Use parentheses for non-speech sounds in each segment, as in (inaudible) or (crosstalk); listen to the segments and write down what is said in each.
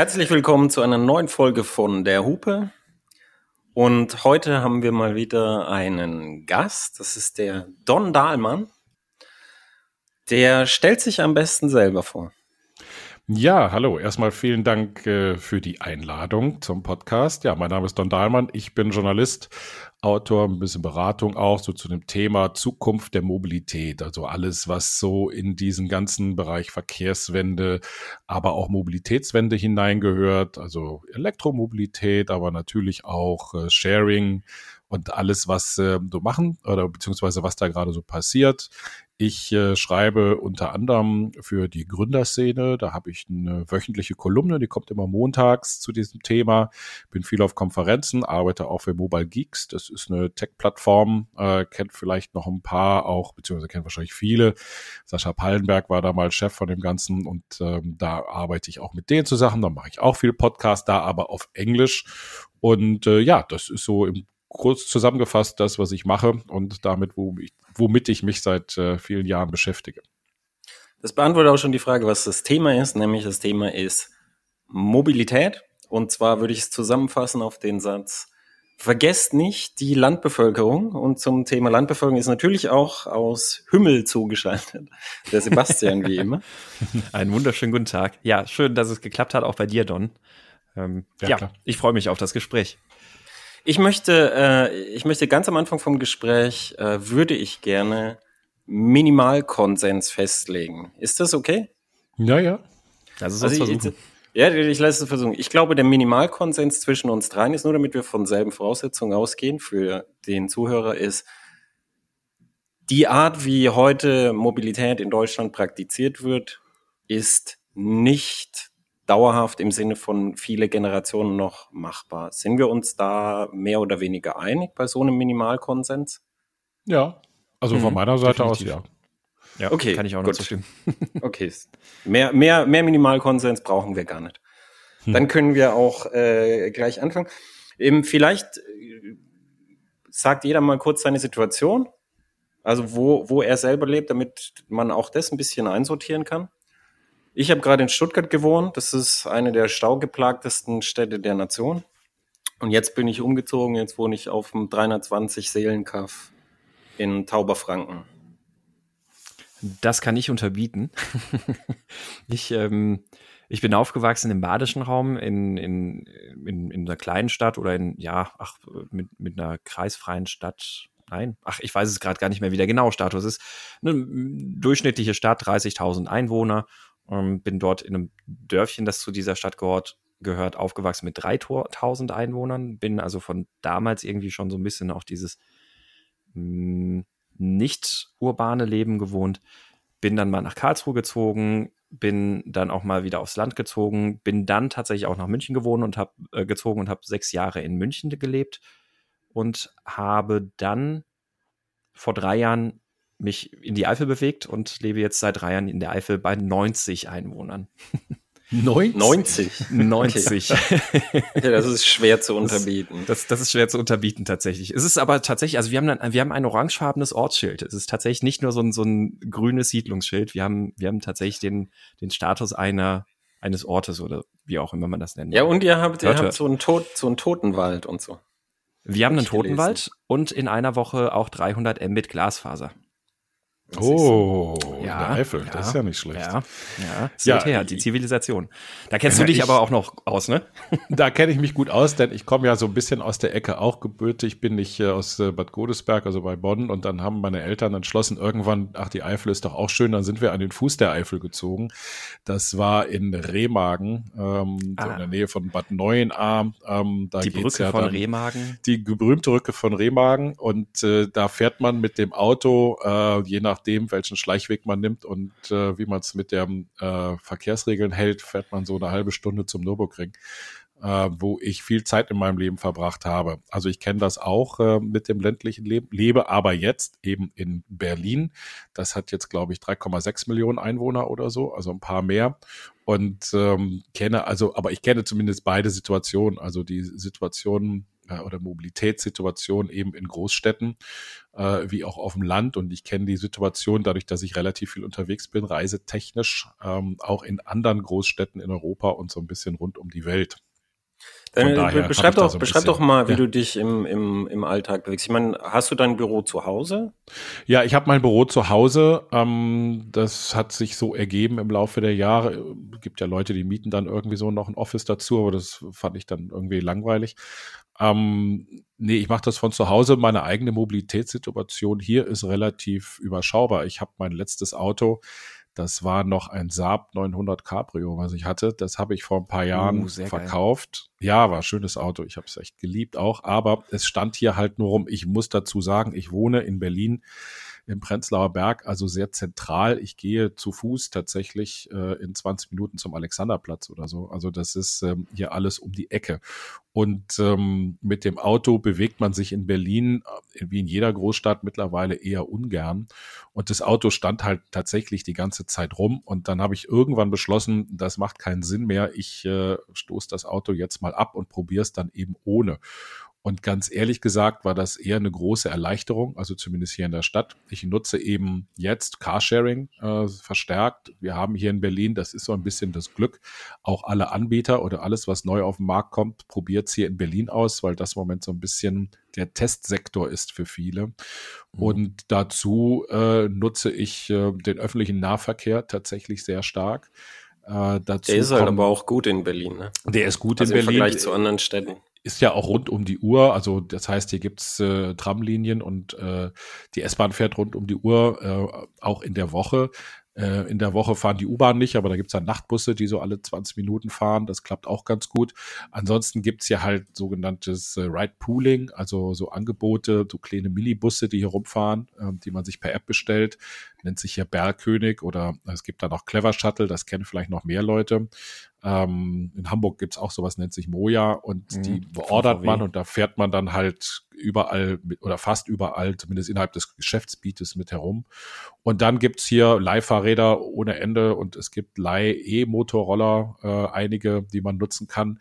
Herzlich willkommen zu einer neuen Folge von Der Hupe. Und heute haben wir mal wieder einen Gast. Das ist der Don Dahlmann. Der stellt sich am besten selber vor. Ja, hallo. Erstmal vielen Dank äh, für die Einladung zum Podcast. Ja, mein Name ist Don Dahlmann. Ich bin Journalist, Autor, ein bisschen Beratung auch so zu dem Thema Zukunft der Mobilität. Also alles, was so in diesen ganzen Bereich Verkehrswende, aber auch Mobilitätswende hineingehört. Also Elektromobilität, aber natürlich auch äh, Sharing und alles, was äh, so machen oder beziehungsweise was da gerade so passiert. Ich äh, schreibe unter anderem für die Gründerszene. Da habe ich eine wöchentliche Kolumne, die kommt immer montags zu diesem Thema. Bin viel auf Konferenzen, arbeite auch für Mobile Geeks. Das ist eine Tech-Plattform, äh, kennt vielleicht noch ein paar auch, beziehungsweise kennt wahrscheinlich viele. Sascha Pallenberg war da mal Chef von dem Ganzen und ähm, da arbeite ich auch mit denen zusammen. Da mache ich auch viel Podcast, da aber auf Englisch. Und äh, ja, das ist so im kurz zusammengefasst das, was ich mache und damit, womit ich mich seit äh, vielen Jahren beschäftige. Das beantwortet auch schon die Frage, was das Thema ist, nämlich das Thema ist Mobilität. Und zwar würde ich es zusammenfassen auf den Satz, vergesst nicht die Landbevölkerung. Und zum Thema Landbevölkerung ist natürlich auch aus Hümmel zugeschaltet. Der Sebastian, wie immer. (laughs) Einen wunderschönen guten Tag. Ja, schön, dass es geklappt hat, auch bei dir, Don. Ähm, ja, ja ich freue mich auf das Gespräch. Ich möchte, äh, ich möchte ganz am Anfang vom Gespräch, äh, würde ich gerne Minimalkonsens festlegen. Ist das okay? Ja, ja. Das ist also ich, ja, ich lasse es versuchen. Ich glaube, der Minimalkonsens zwischen uns dreien ist nur, damit wir von selben Voraussetzungen ausgehen, für den Zuhörer ist, die Art, wie heute Mobilität in Deutschland praktiziert wird, ist nicht dauerhaft im Sinne von viele Generationen noch machbar. Sind wir uns da mehr oder weniger einig bei so einem Minimalkonsens? Ja, also mhm, von meiner Seite definitiv. aus ja. Ja, okay, kann ich auch noch zustimmen. (laughs) (laughs) okay, mehr, mehr, mehr Minimalkonsens brauchen wir gar nicht. Hm. Dann können wir auch äh, gleich anfangen. Eben vielleicht äh, sagt jeder mal kurz seine Situation, also wo, wo er selber lebt, damit man auch das ein bisschen einsortieren kann. Ich habe gerade in Stuttgart gewohnt. Das ist eine der staugeplagtesten Städte der Nation. Und jetzt bin ich umgezogen. Jetzt wohne ich auf dem 320 Seelenkaff in Tauberfranken. Das kann ich unterbieten. (laughs) ich, ähm, ich bin aufgewachsen im badischen Raum, in, in, in, in einer kleinen Stadt oder in, ja, ach, mit, mit einer kreisfreien Stadt. Nein, ach, ich weiß es gerade gar nicht mehr, wie der genaue Status ist. Eine durchschnittliche Stadt, 30.000 Einwohner ähm, bin dort in einem Dörfchen, das zu dieser Stadt gehört, gehört aufgewachsen mit 3000 Einwohnern. Bin also von damals irgendwie schon so ein bisschen auch dieses hm, nicht urbane Leben gewohnt. Bin dann mal nach Karlsruhe gezogen, bin dann auch mal wieder aufs Land gezogen, bin dann tatsächlich auch nach München gewohnt und habe äh, gezogen und habe sechs Jahre in München gelebt und habe dann vor drei Jahren mich in die Eifel bewegt und lebe jetzt seit drei Jahren in der Eifel bei 90 Einwohnern. 90? 90. Okay. ja, das ist schwer zu unterbieten. Das, das, das, ist schwer zu unterbieten tatsächlich. Es ist aber tatsächlich, also wir haben dann, wir haben ein orangefarbenes Ortsschild. Es ist tatsächlich nicht nur so ein, so ein grünes Siedlungsschild. Wir haben, wir haben tatsächlich den, den Status einer, eines Ortes oder wie auch immer man das nennt. Ja, und ihr habt, ihr habt so einen, Tod, so einen Totenwald und so. Wir haben einen Totenwald und in einer Woche auch 300 Mbit Glasfaser. Oh, ja, Eifel, ja, das ist ja nicht schlecht. Ja, ja, ja her, die Zivilisation. Da kennst du dich ich, aber auch noch aus, ne? (laughs) Da kenne ich mich gut aus, denn ich komme ja so ein bisschen aus der Ecke auch gebürtig, bin ich äh, aus äh, Bad Godesberg, also bei Bonn, und dann haben meine Eltern entschlossen, irgendwann, ach, die Eifel ist doch auch schön, dann sind wir an den Fuß der Eifel gezogen. Das war in Remagen, ähm, ah. so in der Nähe von Bad Neuenahr. Ähm, da die Brücke ja von Remagen? Die berühmte Brücke von Remagen und äh, da fährt man mit dem Auto, äh, je nach nachdem, welchen Schleichweg man nimmt und äh, wie man es mit den äh, Verkehrsregeln hält, fährt man so eine halbe Stunde zum Nürburgring, äh, wo ich viel Zeit in meinem Leben verbracht habe. Also ich kenne das auch äh, mit dem ländlichen Leben, lebe aber jetzt eben in Berlin. Das hat jetzt, glaube ich, 3,6 Millionen Einwohner oder so, also ein paar mehr. Und ähm, kenne also, aber ich kenne zumindest beide Situationen, also die Situation äh, oder Mobilitätssituation eben in Großstädten äh, wie auch auf dem Land und ich kenne die Situation dadurch, dass ich relativ viel unterwegs bin, reisetechnisch, ähm, auch in anderen Großstädten in Europa und so ein bisschen rund um die Welt. Dann, äh, beschreib doch, so beschreib bisschen, doch mal, wie ja. du dich im, im, im Alltag bewegst. Ich meine, hast du dein Büro zu Hause? Ja, ich habe mein Büro zu Hause. Ähm, das hat sich so ergeben im Laufe der Jahre. Es gibt ja Leute, die mieten dann irgendwie so noch ein Office dazu, aber das fand ich dann irgendwie langweilig. Ähm, nee, ich mache das von zu Hause. Meine eigene Mobilitätssituation hier ist relativ überschaubar. Ich habe mein letztes Auto das war noch ein Saab 900 Cabrio, was ich hatte. Das habe ich vor ein paar Jahren uh, verkauft. Geil. Ja, war ein schönes Auto. Ich habe es echt geliebt auch. Aber es stand hier halt nur rum. Ich muss dazu sagen, ich wohne in Berlin im Prenzlauer Berg, also sehr zentral. Ich gehe zu Fuß tatsächlich äh, in 20 Minuten zum Alexanderplatz oder so. Also das ist ähm, hier alles um die Ecke. Und ähm, mit dem Auto bewegt man sich in Berlin, äh, wie in jeder Großstadt, mittlerweile eher ungern. Und das Auto stand halt tatsächlich die ganze Zeit rum. Und dann habe ich irgendwann beschlossen, das macht keinen Sinn mehr. Ich äh, stoße das Auto jetzt mal ab und probiere es dann eben ohne. Und ganz ehrlich gesagt war das eher eine große Erleichterung, also zumindest hier in der Stadt. Ich nutze eben jetzt Carsharing äh, verstärkt. Wir haben hier in Berlin, das ist so ein bisschen das Glück, auch alle Anbieter oder alles, was neu auf den Markt kommt, probiert es hier in Berlin aus, weil das im Moment so ein bisschen der Testsektor ist für viele. Mhm. Und dazu äh, nutze ich äh, den öffentlichen Nahverkehr tatsächlich sehr stark. Äh, der ist halt aber auch gut in Berlin. Ne? Der ist gut also in Berlin. Im Vergleich zu anderen Städten ist ja auch rund um die Uhr. Also das heißt, hier gibt's äh, Tramlinien und äh, die S-Bahn fährt rund um die Uhr, äh, auch in der Woche. Äh, in der Woche fahren die U-Bahn nicht, aber da gibt's dann Nachtbusse, die so alle 20 Minuten fahren. Das klappt auch ganz gut. Ansonsten gibt's hier halt sogenanntes äh, Ride Pooling, also so Angebote, so kleine Millibusse, die hier rumfahren, äh, die man sich per App bestellt. Nennt sich hier Bergkönig oder es gibt dann auch Clever Shuttle, das kennen vielleicht noch mehr Leute. Ähm, in Hamburg gibt's auch sowas, nennt sich Moja und mhm, die beordert man und da fährt man dann halt überall mit, oder fast überall, zumindest innerhalb des Geschäftsbietes mit herum. Und dann gibt's hier Leihfahrräder ohne Ende und es gibt Leih-E-Motorroller, äh, einige, die man nutzen kann.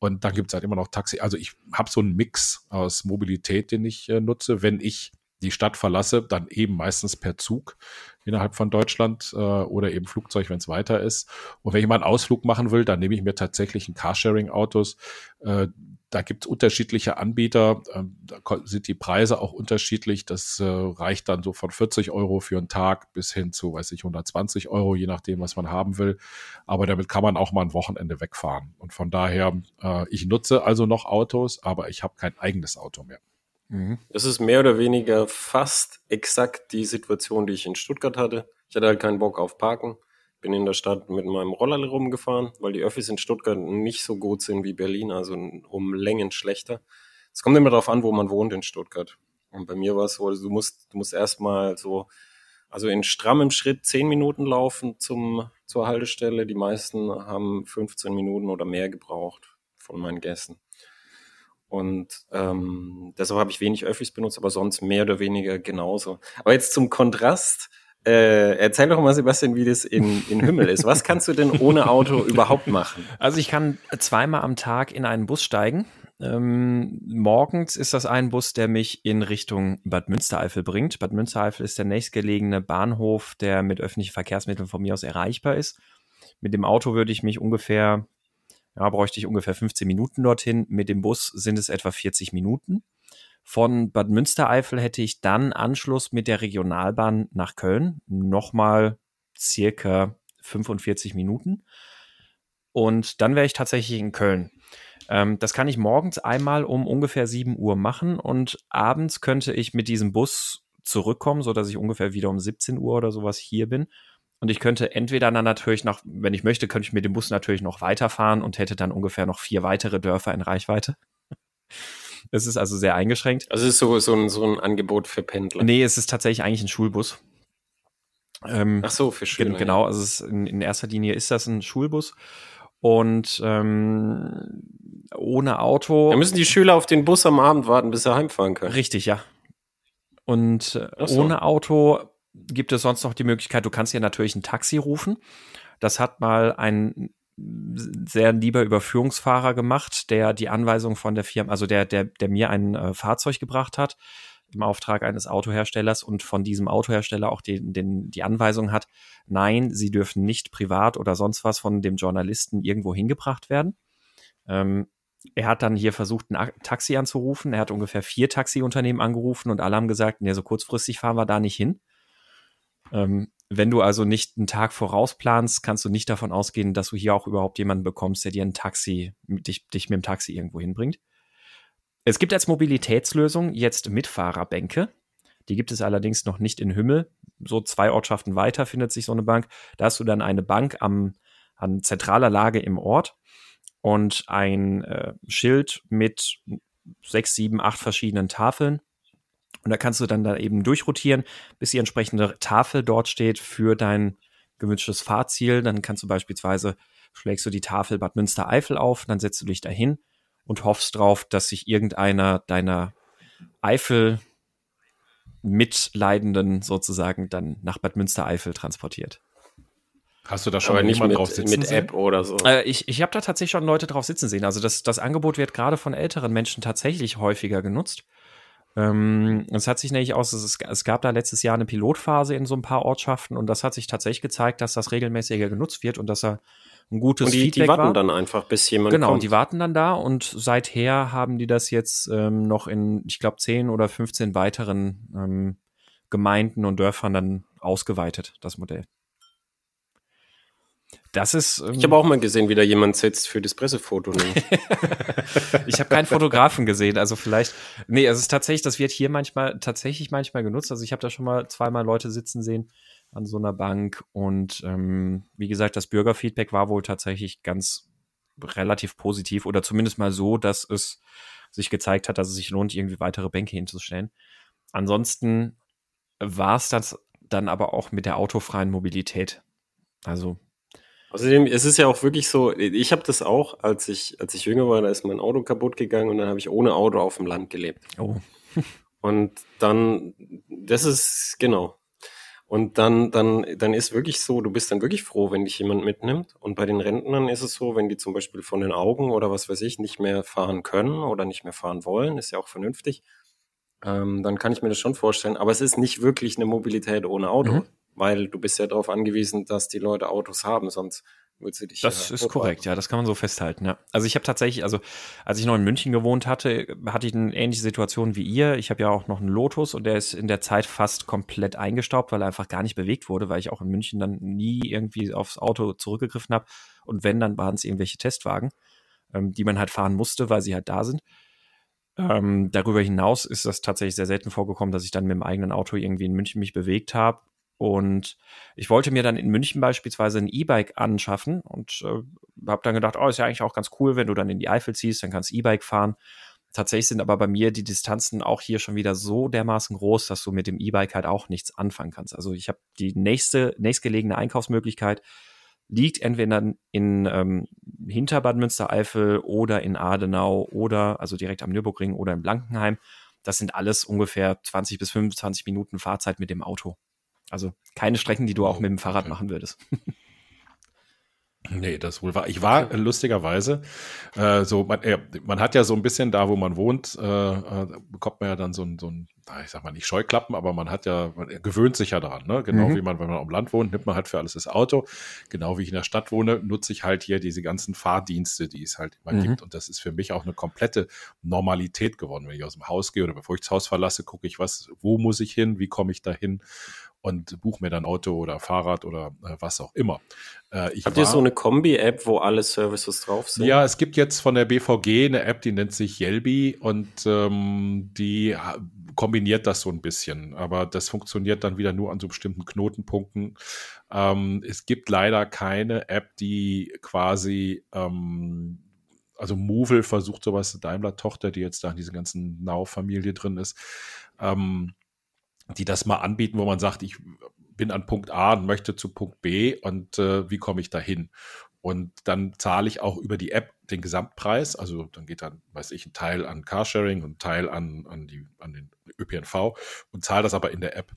Und dann gibt's halt immer noch Taxi. Also ich habe so einen Mix aus Mobilität, den ich äh, nutze. Wenn ich die Stadt verlasse, dann eben meistens per Zug innerhalb von Deutschland äh, oder eben Flugzeug, wenn es weiter ist. Und wenn ich mal einen Ausflug machen will, dann nehme ich mir tatsächlich ein Carsharing-Autos. Äh, da gibt es unterschiedliche Anbieter, ähm, da sind die Preise auch unterschiedlich. Das äh, reicht dann so von 40 Euro für einen Tag bis hin zu, weiß ich, 120 Euro, je nachdem, was man haben will. Aber damit kann man auch mal ein Wochenende wegfahren. Und von daher, äh, ich nutze also noch Autos, aber ich habe kein eigenes Auto mehr. Mhm. Das ist mehr oder weniger fast exakt die Situation, die ich in Stuttgart hatte. Ich hatte halt keinen Bock auf Parken. Bin in der Stadt mit meinem Roller rumgefahren, weil die Öffis in Stuttgart nicht so gut sind wie Berlin, also um Längen schlechter. Es kommt immer darauf an, wo man wohnt in Stuttgart. Und bei mir war es so, also du musst, du musst erstmal so, also in strammem Schritt zehn Minuten laufen zum, zur Haltestelle. Die meisten haben 15 Minuten oder mehr gebraucht von meinen Gästen. Und ähm, deshalb habe ich wenig Öffis benutzt, aber sonst mehr oder weniger genauso. Aber jetzt zum Kontrast. Äh, erzähl doch mal, Sebastian, wie das in, in Himmel ist. Was kannst du denn ohne Auto (laughs) überhaupt machen? Also ich kann zweimal am Tag in einen Bus steigen. Ähm, morgens ist das ein Bus, der mich in Richtung Bad Münstereifel bringt. Bad Münstereifel ist der nächstgelegene Bahnhof, der mit öffentlichen Verkehrsmitteln von mir aus erreichbar ist. Mit dem Auto würde ich mich ungefähr ja, bräuchte ich ungefähr 15 Minuten dorthin. Mit dem Bus sind es etwa 40 Minuten. Von Bad Münstereifel hätte ich dann Anschluss mit der Regionalbahn nach Köln. Nochmal circa 45 Minuten. Und dann wäre ich tatsächlich in Köln. Ähm, das kann ich morgens einmal um ungefähr 7 Uhr machen und abends könnte ich mit diesem Bus zurückkommen, sodass ich ungefähr wieder um 17 Uhr oder sowas hier bin und ich könnte entweder dann natürlich noch, wenn ich möchte, könnte ich mit dem Bus natürlich noch weiterfahren und hätte dann ungefähr noch vier weitere Dörfer in Reichweite. (laughs) Es ist also sehr eingeschränkt. Also es ist so, so, ein, so ein Angebot für Pendler. Nee, es ist tatsächlich eigentlich ein Schulbus. Ähm, Ach so, für Schüler. Genau, also es in, in, erster Linie ist das ein Schulbus. Und ähm, ohne Auto. Da müssen die Schüler auf den Bus am Abend warten, bis sie heimfahren können. Richtig, ja. Und äh, so. ohne Auto gibt es sonst noch die Möglichkeit, du kannst ja natürlich ein Taxi rufen. Das hat mal ein sehr lieber Überführungsfahrer gemacht, der die Anweisung von der Firma, also der, der, der mir ein äh, Fahrzeug gebracht hat im Auftrag eines Autoherstellers und von diesem Autohersteller auch den, den, die Anweisung hat, nein, sie dürfen nicht privat oder sonst was von dem Journalisten irgendwo hingebracht werden. Ähm, er hat dann hier versucht, ein Taxi anzurufen. Er hat ungefähr vier Taxiunternehmen angerufen und alle haben gesagt, nee, so kurzfristig fahren wir da nicht hin. Ähm, wenn du also nicht einen Tag vorausplanst, kannst du nicht davon ausgehen, dass du hier auch überhaupt jemanden bekommst, der dir ein Taxi, dich, dich mit dem Taxi irgendwo hinbringt. Es gibt als Mobilitätslösung jetzt Mitfahrerbänke. Die gibt es allerdings noch nicht in Hümmel. So zwei Ortschaften weiter findet sich so eine Bank. Da hast du dann eine Bank am, an zentraler Lage im Ort und ein äh, Schild mit sechs, sieben, acht verschiedenen Tafeln und da kannst du dann da eben durchrotieren, bis die entsprechende Tafel dort steht für dein gewünschtes Fahrziel. Dann kannst du beispielsweise, schlägst du die Tafel Bad Münstereifel auf, dann setzt du dich dahin und hoffst drauf, dass sich irgendeiner deiner Eifel Mitleidenden sozusagen dann nach Bad Münstereifel transportiert. Hast du da schon Aber nicht mit, drauf sitzen mit App oder so? Äh, ich ich habe da tatsächlich schon Leute drauf sitzen sehen. Also das, das Angebot wird gerade von älteren Menschen tatsächlich häufiger genutzt. Ähm, es hat sich nämlich aus, es, es, gab da letztes Jahr eine Pilotphase in so ein paar Ortschaften und das hat sich tatsächlich gezeigt, dass das regelmäßiger genutzt wird und dass er ein gutes und die, Feedback die warten war. dann einfach, bis jemand genau, kommt. Genau, die warten dann da und seither haben die das jetzt ähm, noch in, ich glaube, 10 oder 15 weiteren ähm, Gemeinden und Dörfern dann ausgeweitet, das Modell. Das ist. Ähm, ich habe auch mal gesehen, wie da jemand sitzt für das Pressefoto. Ne? (laughs) ich habe keinen Fotografen gesehen, also vielleicht. Nee, es ist tatsächlich, das wird hier manchmal tatsächlich manchmal genutzt. Also ich habe da schon mal zweimal Leute sitzen sehen an so einer Bank und ähm, wie gesagt, das Bürgerfeedback war wohl tatsächlich ganz relativ positiv oder zumindest mal so, dass es sich gezeigt hat, dass es sich lohnt, irgendwie weitere Bänke hinzustellen. Ansonsten war es das dann aber auch mit der autofreien Mobilität. Also Außerdem, es ist ja auch wirklich so, ich habe das auch, als ich, als ich jünger war, da ist mein Auto kaputt gegangen und dann habe ich ohne Auto auf dem Land gelebt. Oh. (laughs) und dann, das ist, genau. Und dann, dann, dann ist wirklich so, du bist dann wirklich froh, wenn dich jemand mitnimmt. Und bei den Rentnern ist es so, wenn die zum Beispiel von den Augen oder was weiß ich nicht mehr fahren können oder nicht mehr fahren wollen, ist ja auch vernünftig, ähm, dann kann ich mir das schon vorstellen. Aber es ist nicht wirklich eine Mobilität ohne Auto. Mhm weil du bist ja darauf angewiesen, dass die Leute Autos haben, sonst würdest du dich. Das ja ist korrekt, ja, das kann man so festhalten, ja. Also ich habe tatsächlich, also als ich noch in München gewohnt hatte, hatte ich eine ähnliche Situation wie ihr. Ich habe ja auch noch einen Lotus und der ist in der Zeit fast komplett eingestaubt, weil er einfach gar nicht bewegt wurde, weil ich auch in München dann nie irgendwie aufs Auto zurückgegriffen habe. Und wenn, dann waren es irgendwelche Testwagen, ähm, die man halt fahren musste, weil sie halt da sind. Ähm, darüber hinaus ist das tatsächlich sehr selten vorgekommen, dass ich dann mit dem eigenen Auto irgendwie in München mich bewegt habe. Und ich wollte mir dann in München beispielsweise ein E-Bike anschaffen und äh, habe dann gedacht, oh, ist ja eigentlich auch ganz cool, wenn du dann in die Eifel ziehst, dann kannst du E-Bike fahren. Tatsächlich sind aber bei mir die Distanzen auch hier schon wieder so dermaßen groß, dass du mit dem E-Bike halt auch nichts anfangen kannst. Also ich habe die nächste, nächstgelegene Einkaufsmöglichkeit liegt entweder in ähm, hinter Bad Münstereifel oder in Adenau oder also direkt am Nürburgring oder in Blankenheim. Das sind alles ungefähr 20 bis 25 Minuten Fahrzeit mit dem Auto. Also keine Strecken, die du auch mit dem Fahrrad machen würdest. (laughs) Nee, das wohl war. Ich war äh, lustigerweise äh, so, man, äh, man hat ja so ein bisschen da, wo man wohnt, äh, äh, bekommt man ja dann so ein, so ein, ich sag mal nicht Scheuklappen, aber man hat ja, man gewöhnt sich ja daran, ne? Genau mhm. wie man, wenn man am Land wohnt, nimmt man halt für alles das Auto. Genau wie ich in der Stadt wohne, nutze ich halt hier diese ganzen Fahrdienste, die es halt immer mhm. gibt. Und das ist für mich auch eine komplette Normalität geworden. Wenn ich aus dem Haus gehe oder bevor ich das Haus verlasse, gucke ich, was, wo muss ich hin, wie komme ich da hin? Und buche mir dann Auto oder Fahrrad oder äh, was auch immer. Äh, Habt ihr so eine Kombi-App, wo alle Services drauf sind? Ja, es gibt jetzt von der BVG eine App, die nennt sich Yelby und ähm, die kombiniert das so ein bisschen, aber das funktioniert dann wieder nur an so bestimmten Knotenpunkten. Ähm, es gibt leider keine App, die quasi ähm, also Movil versucht sowas, Daimler-Tochter, die jetzt da in dieser ganzen Now-Familie drin ist, ähm, die das mal anbieten, wo man sagt, ich bin an Punkt A und möchte zu Punkt B und äh, wie komme ich da hin? und dann zahle ich auch über die App den Gesamtpreis. Also dann geht dann, weiß ich, ein Teil an Carsharing und ein Teil an, an, die, an den ÖPNV und zahle das aber in der App.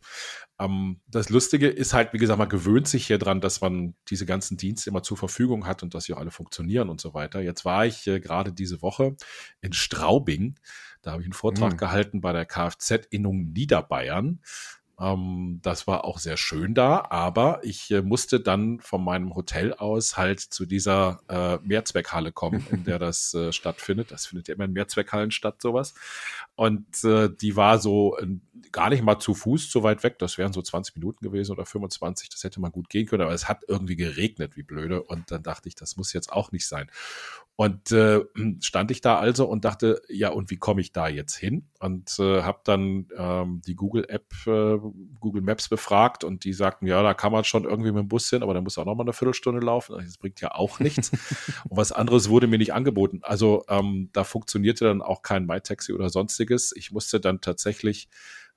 Ähm, das Lustige ist halt, wie gesagt, man gewöhnt sich hier dran, dass man diese ganzen Dienste immer zur Verfügung hat und dass sie auch alle funktionieren und so weiter. Jetzt war ich äh, gerade diese Woche in Straubing. Da habe ich einen Vortrag mhm. gehalten bei der Kfz-Innung Niederbayern. Ähm, das war auch sehr schön da, aber ich äh, musste dann von meinem Hotel aus halt zu dieser äh, Mehrzweckhalle kommen, in der das äh, stattfindet. Das findet ja immer in Mehrzweckhallen statt, sowas. Und äh, die war so äh, gar nicht mal zu Fuß so weit weg. Das wären so 20 Minuten gewesen oder 25. Das hätte mal gut gehen können, aber es hat irgendwie geregnet, wie blöde. Und dann dachte ich, das muss jetzt auch nicht sein. Und äh, stand ich da also und dachte, ja, und wie komme ich da jetzt hin? Und äh, habe dann ähm, die Google App, äh, Google Maps befragt und die sagten, ja, da kann man schon irgendwie mit dem Bus hin, aber da muss auch noch mal eine Viertelstunde laufen. Das bringt ja auch nichts. (laughs) und was anderes wurde mir nicht angeboten. Also ähm, da funktionierte dann auch kein MyTaxi oder sonstiges. Ich musste dann tatsächlich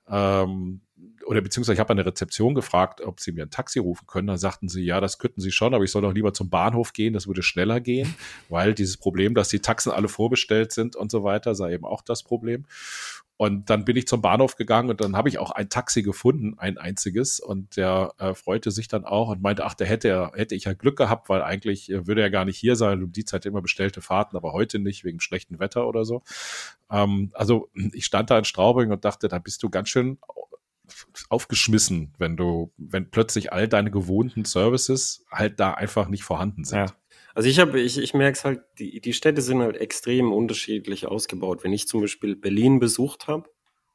ähm, oder beziehungsweise ich habe an der Rezeption gefragt, ob sie mir ein Taxi rufen können. Da sagten sie, ja, das könnten sie schon, aber ich soll doch lieber zum Bahnhof gehen, das würde schneller gehen, (laughs) weil dieses Problem, dass die Taxen alle vorbestellt sind und so weiter, sei eben auch das Problem. Und dann bin ich zum Bahnhof gegangen und dann habe ich auch ein Taxi gefunden, ein einziges. Und der äh, freute sich dann auch und meinte, ach, der hätte, hätte ich ja Glück gehabt, weil eigentlich äh, würde er gar nicht hier sein. Um die Zeit immer bestellte Fahrten, aber heute nicht, wegen schlechtem Wetter oder so. Ähm, also ich stand da in Straubing und dachte, da bist du ganz schön aufgeschmissen, wenn du, wenn plötzlich all deine gewohnten Services halt da einfach nicht vorhanden sind. Ja. Also ich habe, ich, ich merke es halt, die, die Städte sind halt extrem unterschiedlich ausgebaut. Wenn ich zum Beispiel Berlin besucht habe,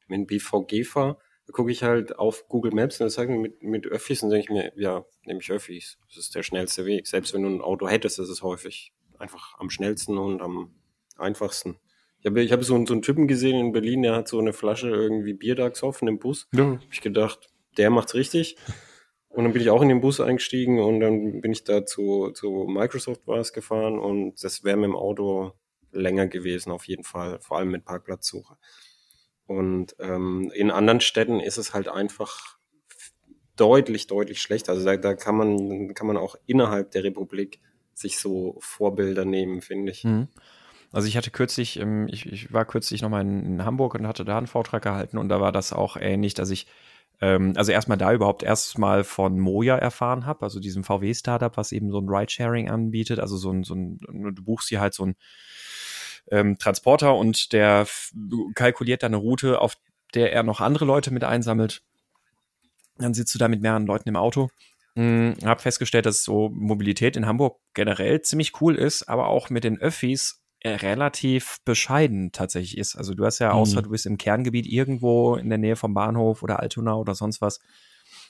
mit BVG fahre, gucke ich halt auf Google Maps und da sagen mit, mit Öffis und denke ich mir, ja, nehme ich Öffis. Das ist der schnellste Weg. Selbst wenn du ein Auto hättest, ist es häufig einfach am schnellsten und am einfachsten. Ich habe ich hab so, so einen Typen gesehen in Berlin, der hat so eine Flasche irgendwie Bier da gesoffen im Bus. Ja. Hab ich gedacht, der macht's richtig. Und dann bin ich auch in den Bus eingestiegen und dann bin ich da zu, zu Microsoft war es gefahren und das wäre mit dem Auto länger gewesen, auf jeden Fall, vor allem mit Parkplatzsuche. Und ähm, in anderen Städten ist es halt einfach deutlich, deutlich schlechter. Also da, da kann man, kann man auch innerhalb der Republik sich so Vorbilder nehmen, finde ich. Mhm. Also ich hatte kürzlich, ähm, ich, ich war kürzlich nochmal in, Hamburg und hatte da einen Vortrag gehalten und da war das auch ähnlich, dass ich ähm, also erstmal da überhaupt erstmal von Moja erfahren habe, also diesem VW-Startup, was eben so ein Ridesharing anbietet. Also so ein, so ein, du buchst hier halt so ein ähm, Transporter und der kalkuliert dann eine Route, auf der er noch andere Leute mit einsammelt. Dann sitzt du da mit mehreren Leuten im Auto. Hm, habe festgestellt, dass so Mobilität in Hamburg generell ziemlich cool ist, aber auch mit den Öffis relativ bescheiden tatsächlich ist. Also du hast ja, außer mhm. du bist im Kerngebiet irgendwo in der Nähe vom Bahnhof oder Altona oder sonst was,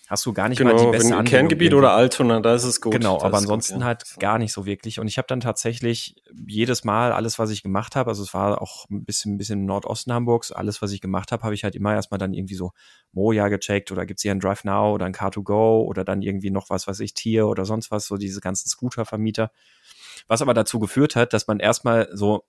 hast du gar nicht genau, mal die beste wenn Kerngebiet oder Altona, da ist es gut. Genau, aber ansonsten gut, ja. halt gar nicht so wirklich. Und ich habe dann tatsächlich jedes Mal alles, was ich gemacht habe, also es war auch ein bisschen, ein bisschen im Nordosten Hamburgs, alles, was ich gemacht habe, habe ich halt immer erstmal dann irgendwie so Moja gecheckt oder gibt's hier ein Drive Now oder ein Car2Go oder dann irgendwie noch was, was ich Tier oder sonst was, so diese ganzen Scooter-Vermieter. Was aber dazu geführt hat, dass man erstmal so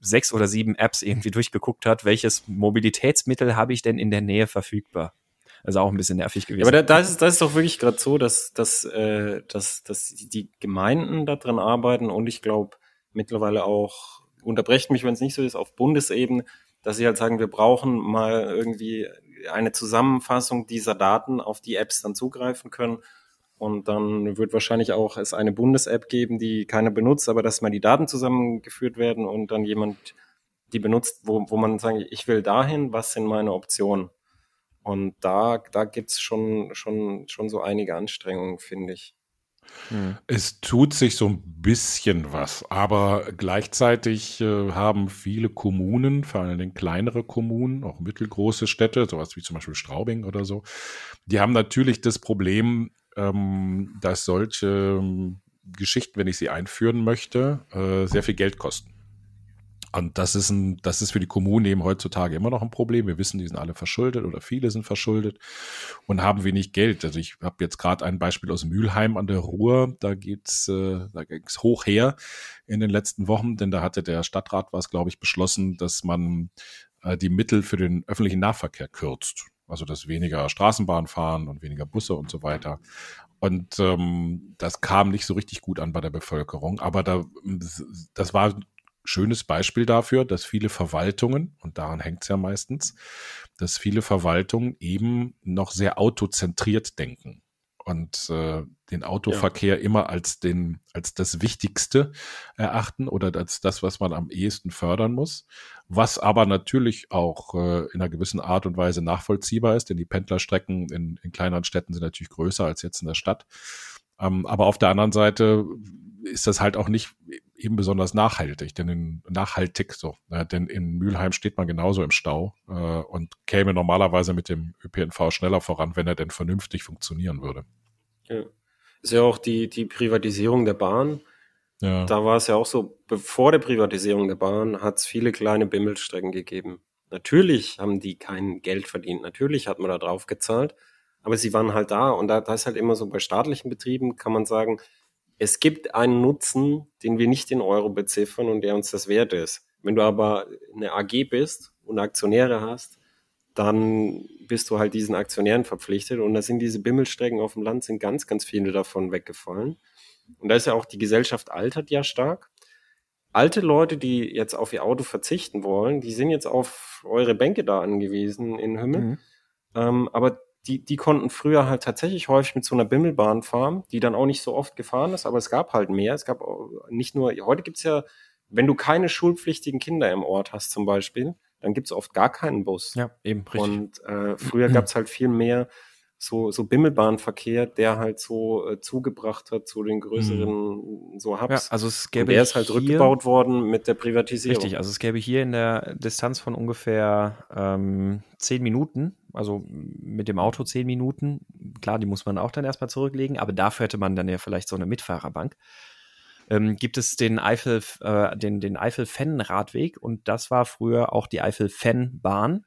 sechs oder sieben Apps irgendwie durchgeguckt hat, welches Mobilitätsmittel habe ich denn in der Nähe verfügbar. Also auch ein bisschen nervig gewesen. Ja, aber da, da, ist, da ist doch wirklich gerade so, dass, dass, äh, dass, dass die Gemeinden da drin arbeiten und ich glaube mittlerweile auch, unterbrecht mich, wenn es nicht so ist, auf Bundesebene, dass sie halt sagen, wir brauchen mal irgendwie eine Zusammenfassung dieser Daten, auf die Apps dann zugreifen können und dann wird wahrscheinlich auch es eine Bundes-App geben, die keiner benutzt, aber dass mal die Daten zusammengeführt werden und dann jemand die benutzt, wo, wo man sagt, ich will dahin, was sind meine Optionen? Und da, da gibt's schon, schon, schon so einige Anstrengungen, finde ich. Hm. Es tut sich so ein bisschen was, aber gleichzeitig äh, haben viele Kommunen, vor allen Dingen kleinere Kommunen, auch mittelgroße Städte, sowas wie zum Beispiel Straubing oder so, die haben natürlich das Problem, ähm, dass solche ähm, Geschichten, wenn ich sie einführen möchte, äh, sehr viel Geld kosten. Und das ist ein, das ist für die Kommunen eben heutzutage immer noch ein Problem. Wir wissen, die sind alle verschuldet oder viele sind verschuldet und haben wenig Geld. Also ich habe jetzt gerade ein Beispiel aus Mülheim an der Ruhr. Da geht's, äh, da ging's hoch her in den letzten Wochen, denn da hatte der Stadtrat was, glaube ich, beschlossen, dass man äh, die Mittel für den öffentlichen Nahverkehr kürzt. Also dass weniger Straßenbahn fahren und weniger Busse und so weiter. Und ähm, das kam nicht so richtig gut an bei der Bevölkerung. Aber da, das war ein schönes Beispiel dafür, dass viele Verwaltungen, und daran hängt es ja meistens, dass viele Verwaltungen eben noch sehr autozentriert denken und äh, den Autoverkehr ja. immer als den als das Wichtigste erachten oder als das, was man am ehesten fördern muss, was aber natürlich auch äh, in einer gewissen Art und Weise nachvollziehbar ist, denn die Pendlerstrecken in, in kleineren Städten sind natürlich größer als jetzt in der Stadt. Ähm, aber auf der anderen Seite ist das halt auch nicht eben besonders nachhaltig, denn in, nachhaltig so, ne? denn in Mülheim steht man genauso im Stau äh, und käme normalerweise mit dem ÖPNV schneller voran, wenn er denn vernünftig funktionieren würde. Ja. Ist ja auch die, die Privatisierung der Bahn. Ja. Da war es ja auch so, bevor der Privatisierung der Bahn hat es viele kleine Bimmelstrecken gegeben. Natürlich haben die kein Geld verdient, natürlich hat man da drauf gezahlt, aber sie waren halt da und da, da ist halt immer so bei staatlichen Betrieben kann man sagen, es gibt einen Nutzen, den wir nicht in Euro beziffern und der uns das wert ist. Wenn du aber eine AG bist und Aktionäre hast, dann bist du halt diesen Aktionären verpflichtet und da sind diese Bimmelstrecken auf dem Land, sind ganz, ganz viele davon weggefallen. Und da ist ja auch die Gesellschaft altert ja stark. Alte Leute, die jetzt auf ihr Auto verzichten wollen, die sind jetzt auf eure Bänke da angewiesen in Hümmel. Mhm. Ähm, aber die, die konnten früher halt tatsächlich häufig mit so einer Bimmelbahn fahren, die dann auch nicht so oft gefahren ist, aber es gab halt mehr. Es gab nicht nur, heute gibt's ja, wenn du keine schulpflichtigen Kinder im Ort hast zum Beispiel, dann gibt's oft gar keinen Bus. Ja, eben, richtig. Und äh, früher gab's halt viel mehr so, so Bimmelbahnverkehr, der halt so äh, zugebracht hat zu den größeren mhm. so Hubs. Ja, also es gäbe Und der ist halt hier, rückgebaut worden mit der Privatisierung. Richtig, also es gäbe hier in der Distanz von ungefähr ähm, zehn Minuten, also mit dem Auto zehn Minuten, klar, die muss man auch dann erstmal zurücklegen, aber dafür hätte man dann ja vielleicht so eine Mitfahrerbank. Ähm, gibt es den Eifel, äh, den, den Eifel-Fenn-Radweg und das war früher auch die Eifel-Fenn-Bahn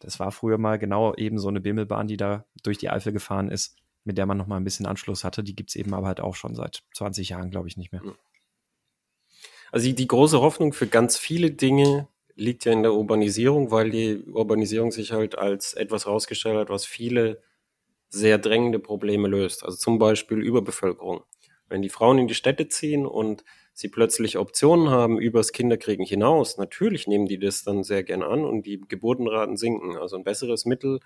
das war früher mal genau eben so eine Bimmelbahn, die da durch die Eifel gefahren ist, mit der man noch mal ein bisschen Anschluss hatte. Die gibt es eben aber halt auch schon seit 20 Jahren, glaube ich, nicht mehr. Also die, die große Hoffnung für ganz viele Dinge liegt ja in der Urbanisierung, weil die Urbanisierung sich halt als etwas herausgestellt hat, was viele sehr drängende Probleme löst. Also zum Beispiel Überbevölkerung. Wenn die Frauen in die Städte ziehen und sie plötzlich Optionen haben übers Kinderkriegen hinaus, natürlich nehmen die das dann sehr gern an und die Geburtenraten sinken. Also ein besseres Mittel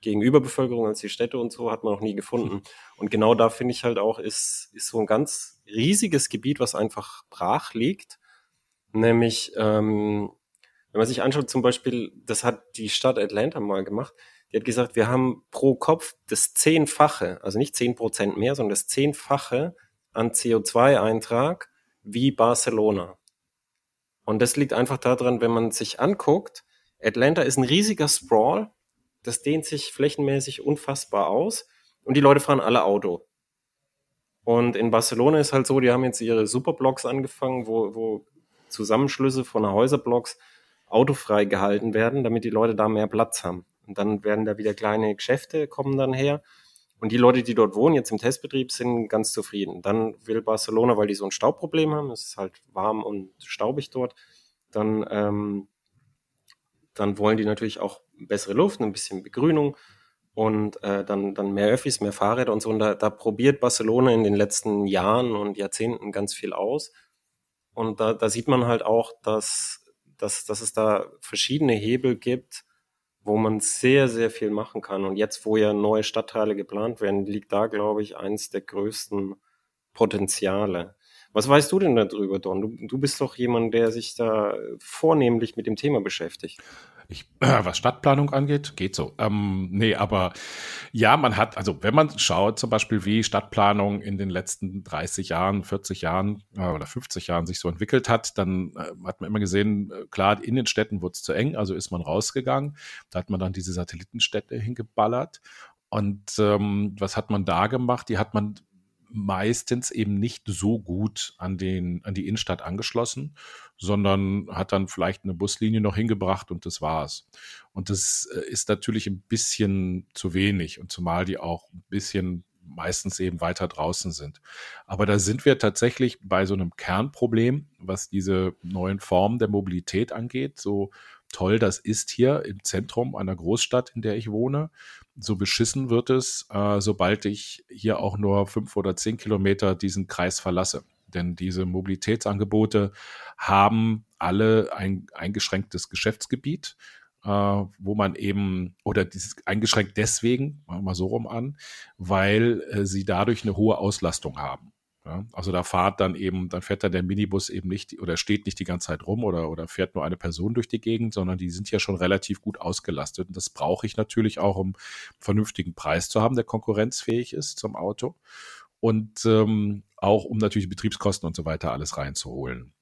gegen Überbevölkerung als die Städte und so hat man noch nie gefunden. Und genau da finde ich halt auch, ist, ist so ein ganz riesiges Gebiet, was einfach brach liegt. Nämlich, ähm, wenn man sich anschaut, zum Beispiel, das hat die Stadt Atlanta mal gemacht, die hat gesagt, wir haben pro Kopf das Zehnfache, also nicht zehn Prozent mehr, sondern das Zehnfache an CO2-Eintrag wie Barcelona. Und das liegt einfach daran, wenn man sich anguckt, Atlanta ist ein riesiger Sprawl, das dehnt sich flächenmäßig unfassbar aus und die Leute fahren alle Auto. Und in Barcelona ist halt so, die haben jetzt ihre Superblocks angefangen, wo, wo Zusammenschlüsse von Häuserblocks autofrei gehalten werden, damit die Leute da mehr Platz haben. Und dann werden da wieder kleine Geschäfte kommen dann her und die Leute, die dort wohnen, jetzt im Testbetrieb, sind ganz zufrieden. Dann will Barcelona, weil die so ein Staubproblem haben, es ist halt warm und staubig dort, dann, ähm, dann wollen die natürlich auch bessere Luft, ein bisschen Begrünung und äh, dann, dann mehr Öffis, mehr Fahrräder und so. Und da, da probiert Barcelona in den letzten Jahren und Jahrzehnten ganz viel aus. Und da, da sieht man halt auch, dass, dass, dass es da verschiedene Hebel gibt, wo man sehr, sehr viel machen kann. Und jetzt, wo ja neue Stadtteile geplant werden, liegt da, glaube ich, eins der größten Potenziale. Was weißt du denn darüber, Don? Du, du bist doch jemand, der sich da vornehmlich mit dem Thema beschäftigt. Ich, (clears throat) was Stadtplanung angeht, geht so. Ähm, nee, aber ja, man hat, also wenn man schaut, zum Beispiel, wie Stadtplanung in den letzten 30 Jahren, 40 Jahren äh, oder 50 Jahren sich so entwickelt hat, dann äh, hat man immer gesehen, äh, klar, in den Städten wurde es zu eng, also ist man rausgegangen. Da hat man dann diese Satellitenstädte hingeballert. Und ähm, was hat man da gemacht? Die hat man meistens eben nicht so gut an, den, an die Innenstadt angeschlossen, sondern hat dann vielleicht eine Buslinie noch hingebracht und das war's. Und das äh, ist natürlich ein bisschen zu wenig und zumal die auch ein bisschen meistens eben weiter draußen sind. Aber da sind wir tatsächlich bei so einem Kernproblem, was diese neuen Formen der Mobilität angeht. So toll das ist hier im Zentrum einer Großstadt, in der ich wohne. So beschissen wird es, äh, sobald ich hier auch nur fünf oder zehn Kilometer diesen Kreis verlasse. Denn diese Mobilitätsangebote haben alle ein eingeschränktes Geschäftsgebiet, äh, wo man eben, oder dieses eingeschränkt deswegen, machen wir mal so rum an, weil äh, sie dadurch eine hohe Auslastung haben. Ja, also da fahrt dann eben, dann fährt dann der Minibus eben nicht oder steht nicht die ganze Zeit rum oder, oder fährt nur eine Person durch die Gegend, sondern die sind ja schon relativ gut ausgelastet. Und das brauche ich natürlich auch, um vernünftigen Preis zu haben, der konkurrenzfähig ist zum Auto. Und ähm, auch um natürlich Betriebskosten und so weiter alles reinzuholen.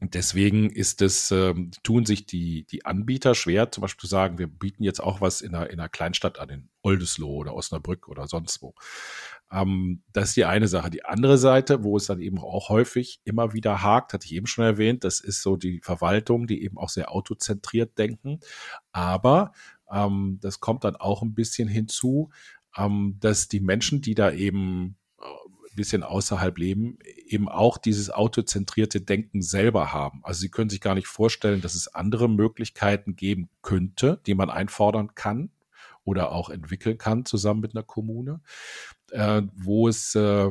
Und deswegen ist es, ähm, tun sich die, die Anbieter schwer, zum Beispiel zu sagen, wir bieten jetzt auch was in einer, in einer Kleinstadt an, in Oldesloe oder Osnabrück oder sonst wo. Ähm, das ist die eine Sache. Die andere Seite, wo es dann eben auch häufig immer wieder hakt, hatte ich eben schon erwähnt, das ist so die Verwaltung, die eben auch sehr autozentriert denken. Aber ähm, das kommt dann auch ein bisschen hinzu, ähm, dass die Menschen, die da eben bisschen außerhalb leben, eben auch dieses autozentrierte Denken selber haben. Also sie können sich gar nicht vorstellen, dass es andere Möglichkeiten geben könnte, die man einfordern kann oder auch entwickeln kann zusammen mit einer Kommune, äh, wo es äh,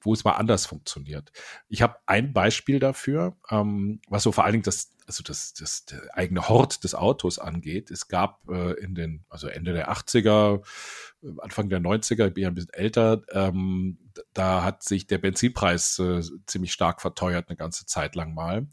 wo es mal anders funktioniert. Ich habe ein Beispiel dafür, ähm, was so vor allen Dingen das also das, das der eigene Hort des Autos angeht. Es gab äh, in den, also Ende der 80er, Anfang der 90er, ich bin ja ein bisschen älter, ähm, da hat sich der Benzinpreis äh, ziemlich stark verteuert eine ganze Zeit lang mal.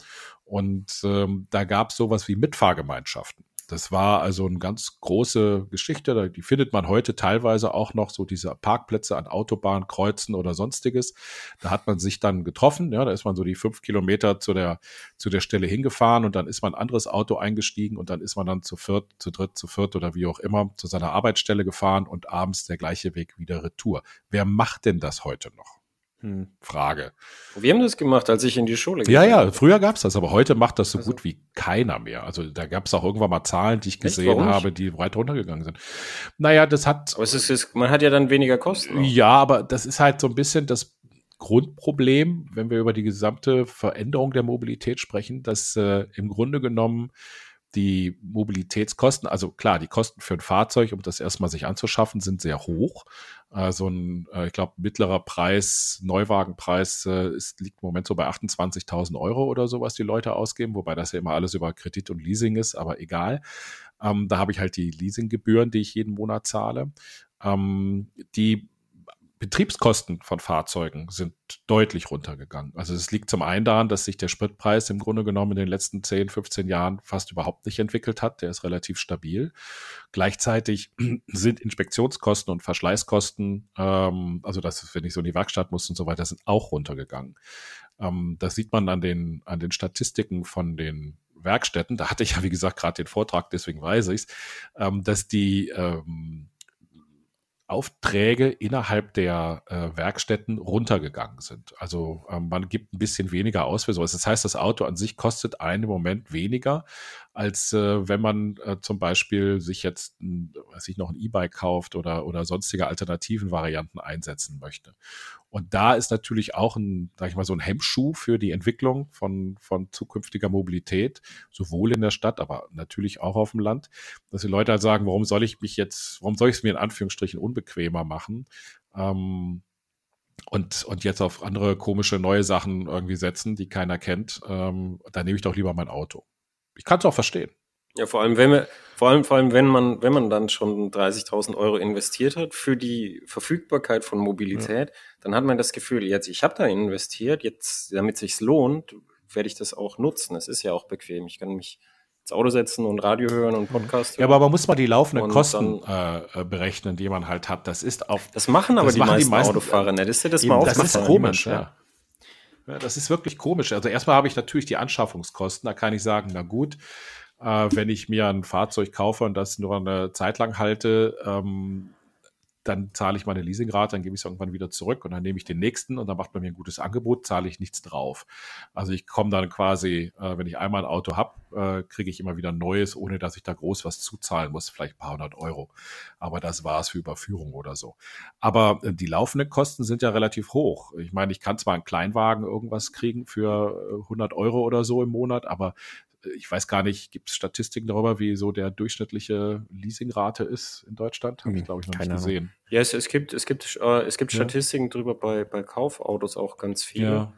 Und ähm, da gab es sowas wie Mitfahrgemeinschaften. Das war also eine ganz große Geschichte. Die findet man heute teilweise auch noch, so diese Parkplätze an Autobahnkreuzen oder sonstiges. Da hat man sich dann getroffen. Ja, da ist man so die fünf Kilometer zu der, zu der Stelle hingefahren und dann ist man ein anderes Auto eingestiegen und dann ist man dann zu viert, zu dritt, zu viert oder wie auch immer zu seiner Arbeitsstelle gefahren und abends der gleiche Weg wieder retour. Wer macht denn das heute noch? Hm. Frage. Wir haben das gemacht, als ich in die Schule ging. Ja, ja, früher gab es das, aber heute macht das so also. gut wie keiner mehr. Also da gab es auch irgendwann mal Zahlen, die ich gesehen habe, die weit runtergegangen sind. Naja, das hat. Aber es ist, man hat ja dann weniger Kosten. Auch. Ja, aber das ist halt so ein bisschen das Grundproblem, wenn wir über die gesamte Veränderung der Mobilität sprechen, dass äh, im Grunde genommen die Mobilitätskosten, also klar, die Kosten für ein Fahrzeug, um das erstmal sich anzuschaffen, sind sehr hoch. Äh, so ein, äh, ich glaube, mittlerer Preis, Neuwagenpreis äh, ist, liegt im Moment so bei 28.000 Euro oder so, was die Leute ausgeben, wobei das ja immer alles über Kredit und Leasing ist, aber egal. Ähm, da habe ich halt die Leasinggebühren, die ich jeden Monat zahle. Ähm, die Betriebskosten von Fahrzeugen sind deutlich runtergegangen. Also es liegt zum einen daran, dass sich der Spritpreis im Grunde genommen in den letzten 10, 15 Jahren fast überhaupt nicht entwickelt hat. Der ist relativ stabil. Gleichzeitig (clears throat) sind Inspektionskosten und Verschleißkosten, ähm, also das, wenn ich so in die Werkstatt muss und so weiter, sind auch runtergegangen. Ähm, das sieht man an den, an den Statistiken von den Werkstätten. Da hatte ich ja, wie gesagt, gerade den Vortrag, deswegen weiß ich es, ähm, dass die ähm, Aufträge innerhalb der äh, Werkstätten runtergegangen sind. Also ähm, man gibt ein bisschen weniger aus für sowas. Das heißt, das Auto an sich kostet einen Moment weniger, als äh, wenn man äh, zum Beispiel sich jetzt ein, weiß ich, noch ein E-Bike kauft oder, oder sonstige alternativen Varianten einsetzen möchte. Und da ist natürlich auch ein, sag ich mal, so ein Hemmschuh für die Entwicklung von, von zukünftiger Mobilität, sowohl in der Stadt, aber natürlich auch auf dem Land, dass die Leute halt sagen, warum soll ich mich jetzt, warum soll ich es mir in Anführungsstrichen unbequemer machen? Ähm, und, und jetzt auf andere komische neue Sachen irgendwie setzen, die keiner kennt, ähm, dann nehme ich doch lieber mein Auto. Ich kann es auch verstehen. Ja, vor allem, wenn wir, vor allem, vor allem, wenn man, wenn man dann schon 30.000 Euro investiert hat für die Verfügbarkeit von Mobilität, ja. Dann hat man das Gefühl, jetzt, ich habe da investiert, jetzt, damit sich's lohnt, werde ich das auch nutzen. Es ist ja auch bequem. Ich kann mich ins Auto setzen und Radio hören und Podcast hören. Ja, aber man muss mal die laufenden Kosten dann, äh, berechnen, die man halt hat. Das ist auf. Das machen aber die, machen meisten die, meisten Autofahrer nicht. Das ist ja das mal Das ist komisch, ja. ja. Das ist wirklich komisch. Also erstmal habe ich natürlich die Anschaffungskosten. Da kann ich sagen, na gut, äh, wenn ich mir ein Fahrzeug kaufe und das nur eine Zeit lang halte, ähm, dann zahle ich meine Leasingrate, dann gebe ich es irgendwann wieder zurück und dann nehme ich den nächsten und dann macht man mir ein gutes Angebot, zahle ich nichts drauf. Also ich komme dann quasi, äh, wenn ich einmal ein Auto habe, äh, kriege ich immer wieder ein neues, ohne dass ich da groß was zuzahlen muss, vielleicht ein paar hundert Euro. Aber das war es für Überführung oder so. Aber äh, die laufenden Kosten sind ja relativ hoch. Ich meine, ich kann zwar einen Kleinwagen irgendwas kriegen für 100 äh, Euro oder so im Monat, aber ich weiß gar nicht, gibt es Statistiken darüber, wie so der durchschnittliche Leasingrate ist in Deutschland? Habe ich, hm, glaube ich, noch Keine nicht gesehen. Ja, es, es, gibt, es gibt, äh, es gibt Statistiken ja. darüber bei, bei Kaufautos auch ganz viele. Ja.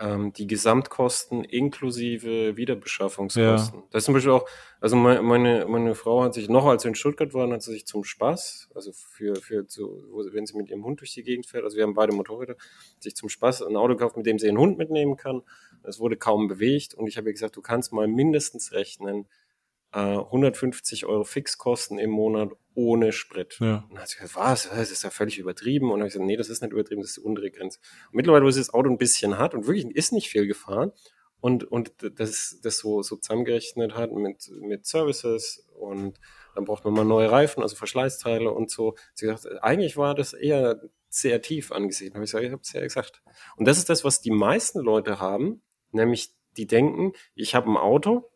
Ähm, die Gesamtkosten inklusive Wiederbeschaffungskosten. Ja. Das ist zum Beispiel auch, also meine, meine, meine Frau hat sich noch, als wir in Stuttgart waren, hat sie sich zum Spaß, also für, für so, wenn sie mit ihrem Hund durch die Gegend fährt, also wir haben beide Motorräder, sich zum Spaß ein Auto gekauft, mit dem sie ihren Hund mitnehmen kann es wurde kaum bewegt und ich habe ihr gesagt, du kannst mal mindestens rechnen, äh, 150 Euro Fixkosten im Monat ohne Sprit. Ja. Und dann hat sie gesagt, was, das ist ja völlig übertrieben. Und dann habe ich gesagt, nee, das ist nicht übertrieben, das ist die untere Grenze. Und mittlerweile, wo sie das Auto ein bisschen hat und wirklich ist nicht viel gefahren und, und das, das so, so zusammengerechnet hat mit, mit Services und dann braucht man mal neue Reifen, also Verschleißteile und so. Sie hat gesagt, eigentlich war das eher sehr tief angesehen. Habe ich gesagt, ich habe es ja gesagt. Und das ist das, was die meisten Leute haben, Nämlich, die denken, ich habe ein Auto,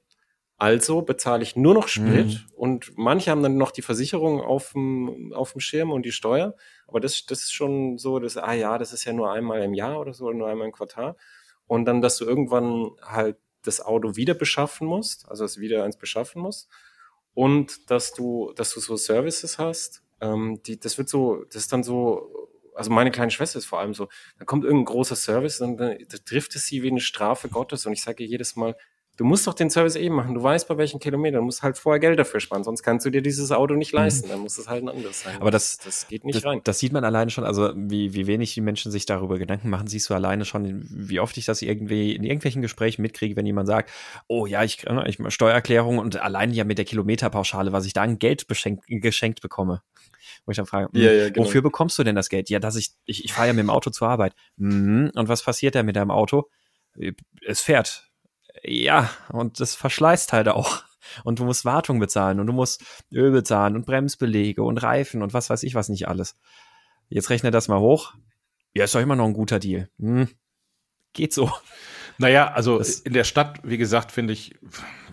also bezahle ich nur noch Sprit mhm. und manche haben dann noch die Versicherung auf dem, auf dem Schirm und die Steuer. Aber das, das ist schon so, dass, ah ja, das ist ja nur einmal im Jahr oder so, oder nur einmal im Quartal. Und dann, dass du irgendwann halt das Auto wieder beschaffen musst, also es wieder eins beschaffen musst. Und dass du, dass du so Services hast, ähm, die, das wird so, das ist dann so also meine kleine Schwester ist vor allem so, da kommt irgendein großer Service und dann trifft es sie wie eine Strafe Gottes. Und ich sage jedes Mal, du musst doch den Service eben machen. Du weißt, bei welchen Kilometern. Du musst halt vorher Geld dafür sparen, sonst kannst du dir dieses Auto nicht mhm. leisten. Dann muss es halt ein anderes sein. Aber das, das geht nicht das, rein. Das sieht man alleine schon, also wie, wie wenig die Menschen sich darüber Gedanken machen, siehst du alleine schon, wie oft ich das irgendwie in irgendwelchen Gesprächen mitkriege, wenn jemand sagt, oh ja, ich, ich Steuererklärung und allein ja mit der Kilometerpauschale, was ich da an Geld beschenkt, geschenkt bekomme. Wo ich dann frage, ja, ja, hm, genau. wofür bekommst du denn das Geld? Ja, dass ich, ich, ich fahre ja mit dem Auto zur Arbeit. Mhm. Und was passiert da mit deinem Auto? Es fährt. Ja, und das verschleißt halt auch. Und du musst Wartung bezahlen und du musst Öl bezahlen und Bremsbelege und Reifen und was weiß ich was nicht alles. Jetzt rechne das mal hoch. Ja, ist doch immer noch ein guter Deal. Hm. Geht so. Naja, also das, in der Stadt, wie gesagt, finde ich,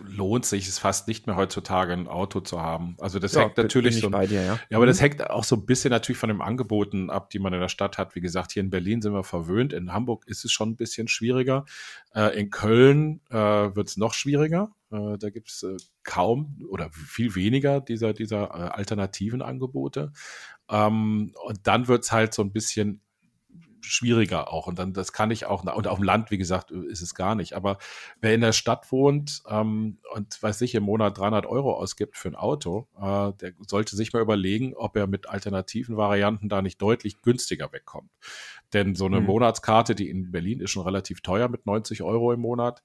lohnt sich es fast nicht mehr heutzutage ein Auto zu haben. Also das ja, hängt natürlich so. Dir, ja. ja, aber das mhm. hängt auch so ein bisschen natürlich von den Angeboten ab, die man in der Stadt hat. Wie gesagt, hier in Berlin sind wir verwöhnt. In Hamburg ist es schon ein bisschen schwieriger. Äh, in Köln äh, wird es noch schwieriger. Äh, da gibt es äh, kaum oder viel weniger dieser, dieser äh, alternativen Angebote. Ähm, und dann wird es halt so ein bisschen schwieriger auch. Und dann, das kann ich auch, und auf dem Land, wie gesagt, ist es gar nicht. Aber wer in der Stadt wohnt ähm, und, weiß ich, im Monat 300 Euro ausgibt für ein Auto, äh, der sollte sich mal überlegen, ob er mit alternativen Varianten da nicht deutlich günstiger wegkommt. Denn so eine mhm. Monatskarte, die in Berlin ist schon relativ teuer mit 90 Euro im Monat,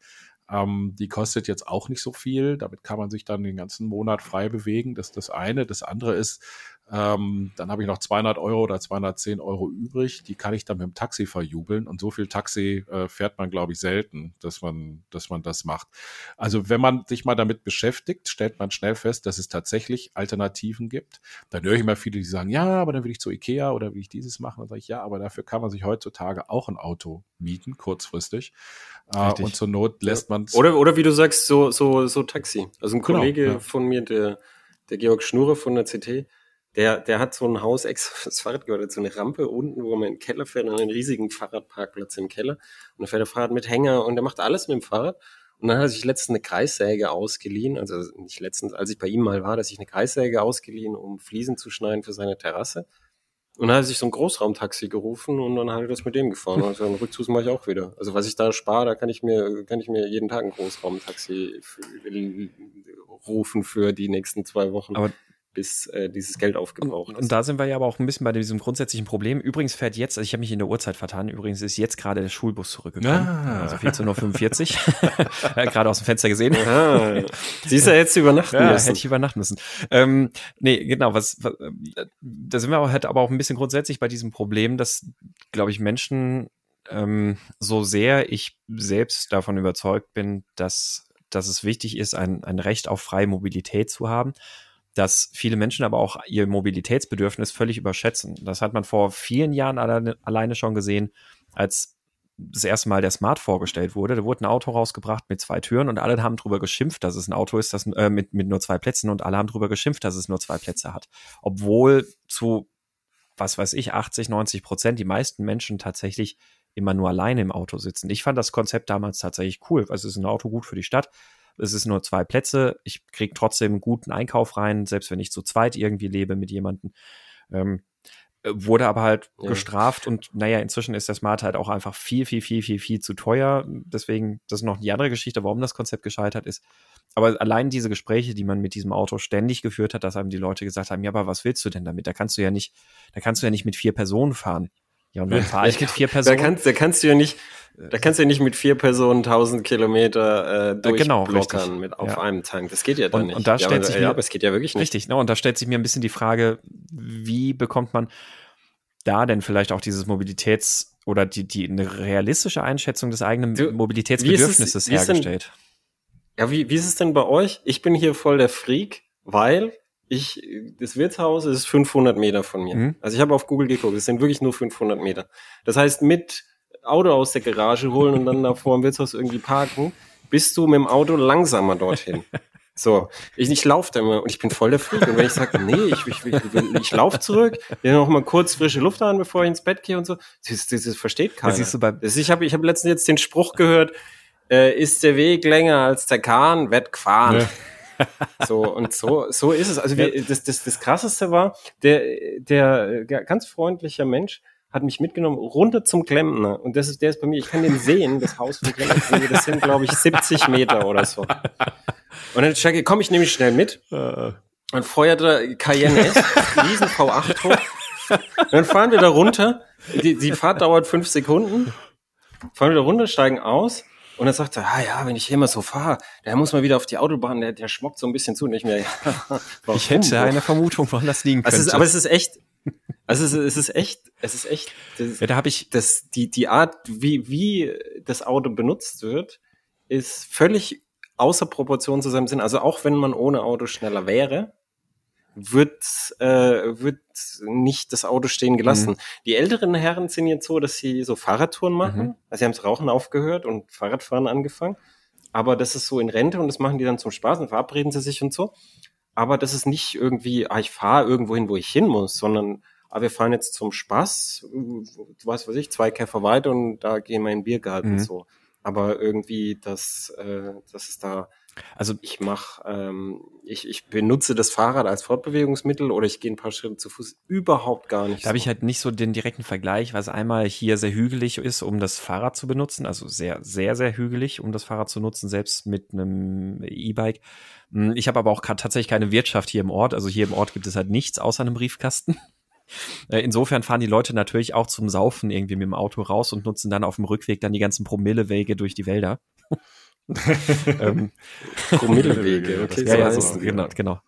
ähm, die kostet jetzt auch nicht so viel. Damit kann man sich dann den ganzen Monat frei bewegen. Das ist das eine. Das andere ist, ähm, dann habe ich noch 200 Euro oder 210 Euro übrig. Die kann ich dann mit dem Taxi verjubeln. Und so viel Taxi äh, fährt man, glaube ich, selten, dass man, dass man das macht. Also wenn man sich mal damit beschäftigt, stellt man schnell fest, dass es tatsächlich Alternativen gibt. Dann höre ich immer viele, die sagen, ja, aber dann will ich zu Ikea oder will ich dieses machen. Dann sage ich, ja, aber dafür kann man sich heutzutage auch ein Auto mieten, kurzfristig. Äh, und zur Not lässt man es. Oder, oder wie du sagst, so, so, so Taxi. Also ein genau, Kollege genau, ja. von mir, der, der Georg Schnurre von der CT, der, der hat so ein Haus extra (laughs) fürs Fahrrad gehört, so eine Rampe unten, wo man in den Keller fährt, und einen riesigen Fahrradparkplatz im Keller. Und da fährt der Fahrrad mit Hänger und der macht alles mit dem Fahrrad. Und dann hat er sich letztens eine Kreissäge ausgeliehen, also nicht letztens, als ich bei ihm mal war, dass ich eine Kreissäge ausgeliehen, um Fliesen zu schneiden für seine Terrasse. Und dann hat er sich so ein Großraumtaxi gerufen und dann hat er das mit dem gefahren. Und dann Rückzugs mache ich auch wieder. Also was ich da spare, da kann ich mir, kann ich mir jeden Tag ein Großraumtaxi rufen für die nächsten zwei Wochen. Aber bis äh, dieses Geld aufgebraucht ist. Und da sind wir ja aber auch ein bisschen bei diesem grundsätzlichen Problem. Übrigens fährt jetzt, also ich habe mich in der Uhrzeit vertan, übrigens ist jetzt gerade der Schulbus zurückgekommen. Ah. Also 14.45 Uhr. (laughs) gerade aus dem Fenster gesehen. Siehst du, jetzt übernachten ja, müssen. hätte ich übernachten müssen. Ähm, nee, genau, was, was da sind wir aber, halt aber auch ein bisschen grundsätzlich bei diesem Problem, dass, glaube ich, Menschen ähm, so sehr ich selbst davon überzeugt bin, dass, dass es wichtig ist, ein, ein Recht auf freie Mobilität zu haben, dass viele Menschen aber auch ihr Mobilitätsbedürfnis völlig überschätzen. Das hat man vor vielen Jahren alleine, alleine schon gesehen, als das erste Mal der Smart vorgestellt wurde. Da wurde ein Auto rausgebracht mit zwei Türen und alle haben drüber geschimpft, dass es ein Auto ist, das äh, mit, mit nur zwei Plätzen und alle haben drüber geschimpft, dass es nur zwei Plätze hat. Obwohl zu, was weiß ich, 80, 90 Prozent die meisten Menschen tatsächlich immer nur alleine im Auto sitzen. Ich fand das Konzept damals tatsächlich cool. Also es ist ein Auto gut für die Stadt. Es ist nur zwei Plätze. Ich kriege trotzdem einen guten Einkauf rein, selbst wenn ich zu zweit irgendwie lebe mit jemandem. Ähm, äh, wurde aber halt ja. gestraft und naja, inzwischen ist der Smart halt auch einfach viel, viel, viel, viel, viel zu teuer. Deswegen, das ist noch die andere Geschichte, warum das Konzept gescheitert ist. Aber allein diese Gespräche, die man mit diesem Auto ständig geführt hat, dass einem die Leute gesagt haben, ja, aber was willst du denn damit? Da kannst du ja nicht, da kannst du ja nicht mit vier Personen fahren. Ja, und dann fahre ich mit vier (laughs) Personen. Da kannst, da kannst du ja nicht, da kannst du ja nicht mit vier Personen 1000 Kilometer äh, genau, durchblockern genau, mit auf ja. einem Tank. Das geht ja dann und, nicht. Und da stellt ja, sich mir, mir, ja, aber es geht ja wirklich nicht. Richtig, ne? und da stellt sich mir ein bisschen die Frage, wie bekommt man da denn vielleicht auch dieses Mobilitäts- oder die, die eine realistische Einschätzung des eigenen du, Mobilitätsbedürfnisses es, hergestellt? Denn, ja, wie, wie ist es denn bei euch? Ich bin hier voll der Freak, weil ich, das Wirtshaus ist 500 Meter von mir. Mhm. Also ich habe auf Google geguckt, es sind wirklich nur 500 Meter. Das heißt, mit Auto aus der Garage holen und dann da vor dem Wirtshaus irgendwie parken, bist du mit dem Auto langsamer dorthin. (laughs) So, ich, ich laufe da immer und ich bin voll der Freak. Und wenn ich sage, nee, ich, ich, ich, ich laufe zurück, ja noch mal kurz frische Luft an, bevor ich ins Bett gehe und so, das, das, das versteht keiner. Das, das ich habe ich hab letztens jetzt den Spruch gehört, äh, ist der Weg länger als der Kahn, wird gefahren. Ja. So, und so, so ist es. Also wir, das, das, das Krasseste war, der, der ganz freundlicher Mensch hat mich mitgenommen runter zum Klempner. Und das ist, der ist bei mir, ich kann den sehen, das Haus von Klempner. Das sind, glaube ich, 70 Meter oder so. Und dann Jackie, komm, ich nehme mich schnell mit. Äh. Und feuerte Cayenne S, riesen V8 hoch. Und dann fahren wir da runter. Die, die Fahrt dauert fünf Sekunden. Fahren wir da runter, steigen aus. Und dann sagt er, ah ja, wenn ich hier immer so fahre, der muss mal wieder auf die Autobahn, der, der schmockt so ein bisschen zu. Ich mir, ja, (laughs) ich hätte eine Vermutung, woran das liegen könnte. Also es aber es ist echt, also es ist, es ist echt, es ist echt, das, ja, da habe ich das, die, die Art, wie, wie das Auto benutzt wird, ist völlig außer Proportion zu seinem Sinn. Also auch wenn man ohne Auto schneller wäre, wird, äh, wird nicht das Auto stehen gelassen. Mhm. Die älteren Herren sind jetzt so, dass sie so Fahrradtouren machen. Mhm. Also sie haben das Rauchen aufgehört und Fahrradfahren angefangen. Aber das ist so in Rente und das machen die dann zum Spaß und verabreden sie sich und so. Aber das ist nicht irgendwie, ah, ich fahre irgendwo hin, wo ich hin muss, sondern ah, wir fahren jetzt zum Spaß, was weiß ich, zwei Käfer weiter und da gehen wir in den Biergarten mhm. so aber irgendwie, dass, äh, dass es da also ich mache, ähm, ich, ich benutze das Fahrrad als Fortbewegungsmittel oder ich gehe ein paar Schritte zu Fuß überhaupt gar nicht. Da so. habe ich halt nicht so den direkten Vergleich, weil es einmal hier sehr hügelig ist, um das Fahrrad zu benutzen, also sehr, sehr, sehr hügelig, um das Fahrrad zu nutzen, selbst mit einem E-Bike. Hm, ich habe aber auch tatsächlich keine Wirtschaft hier im Ort, also hier im Ort gibt es halt nichts außer einem Briefkasten. (laughs) Äh, insofern fahren die Leute natürlich auch zum Saufen irgendwie mit dem Auto raus und nutzen dann auf dem Rückweg dann die ganzen Promillewege durch die Wälder. (laughs) ähm, Promillewege, okay. Ja, ja, so, genau, genau.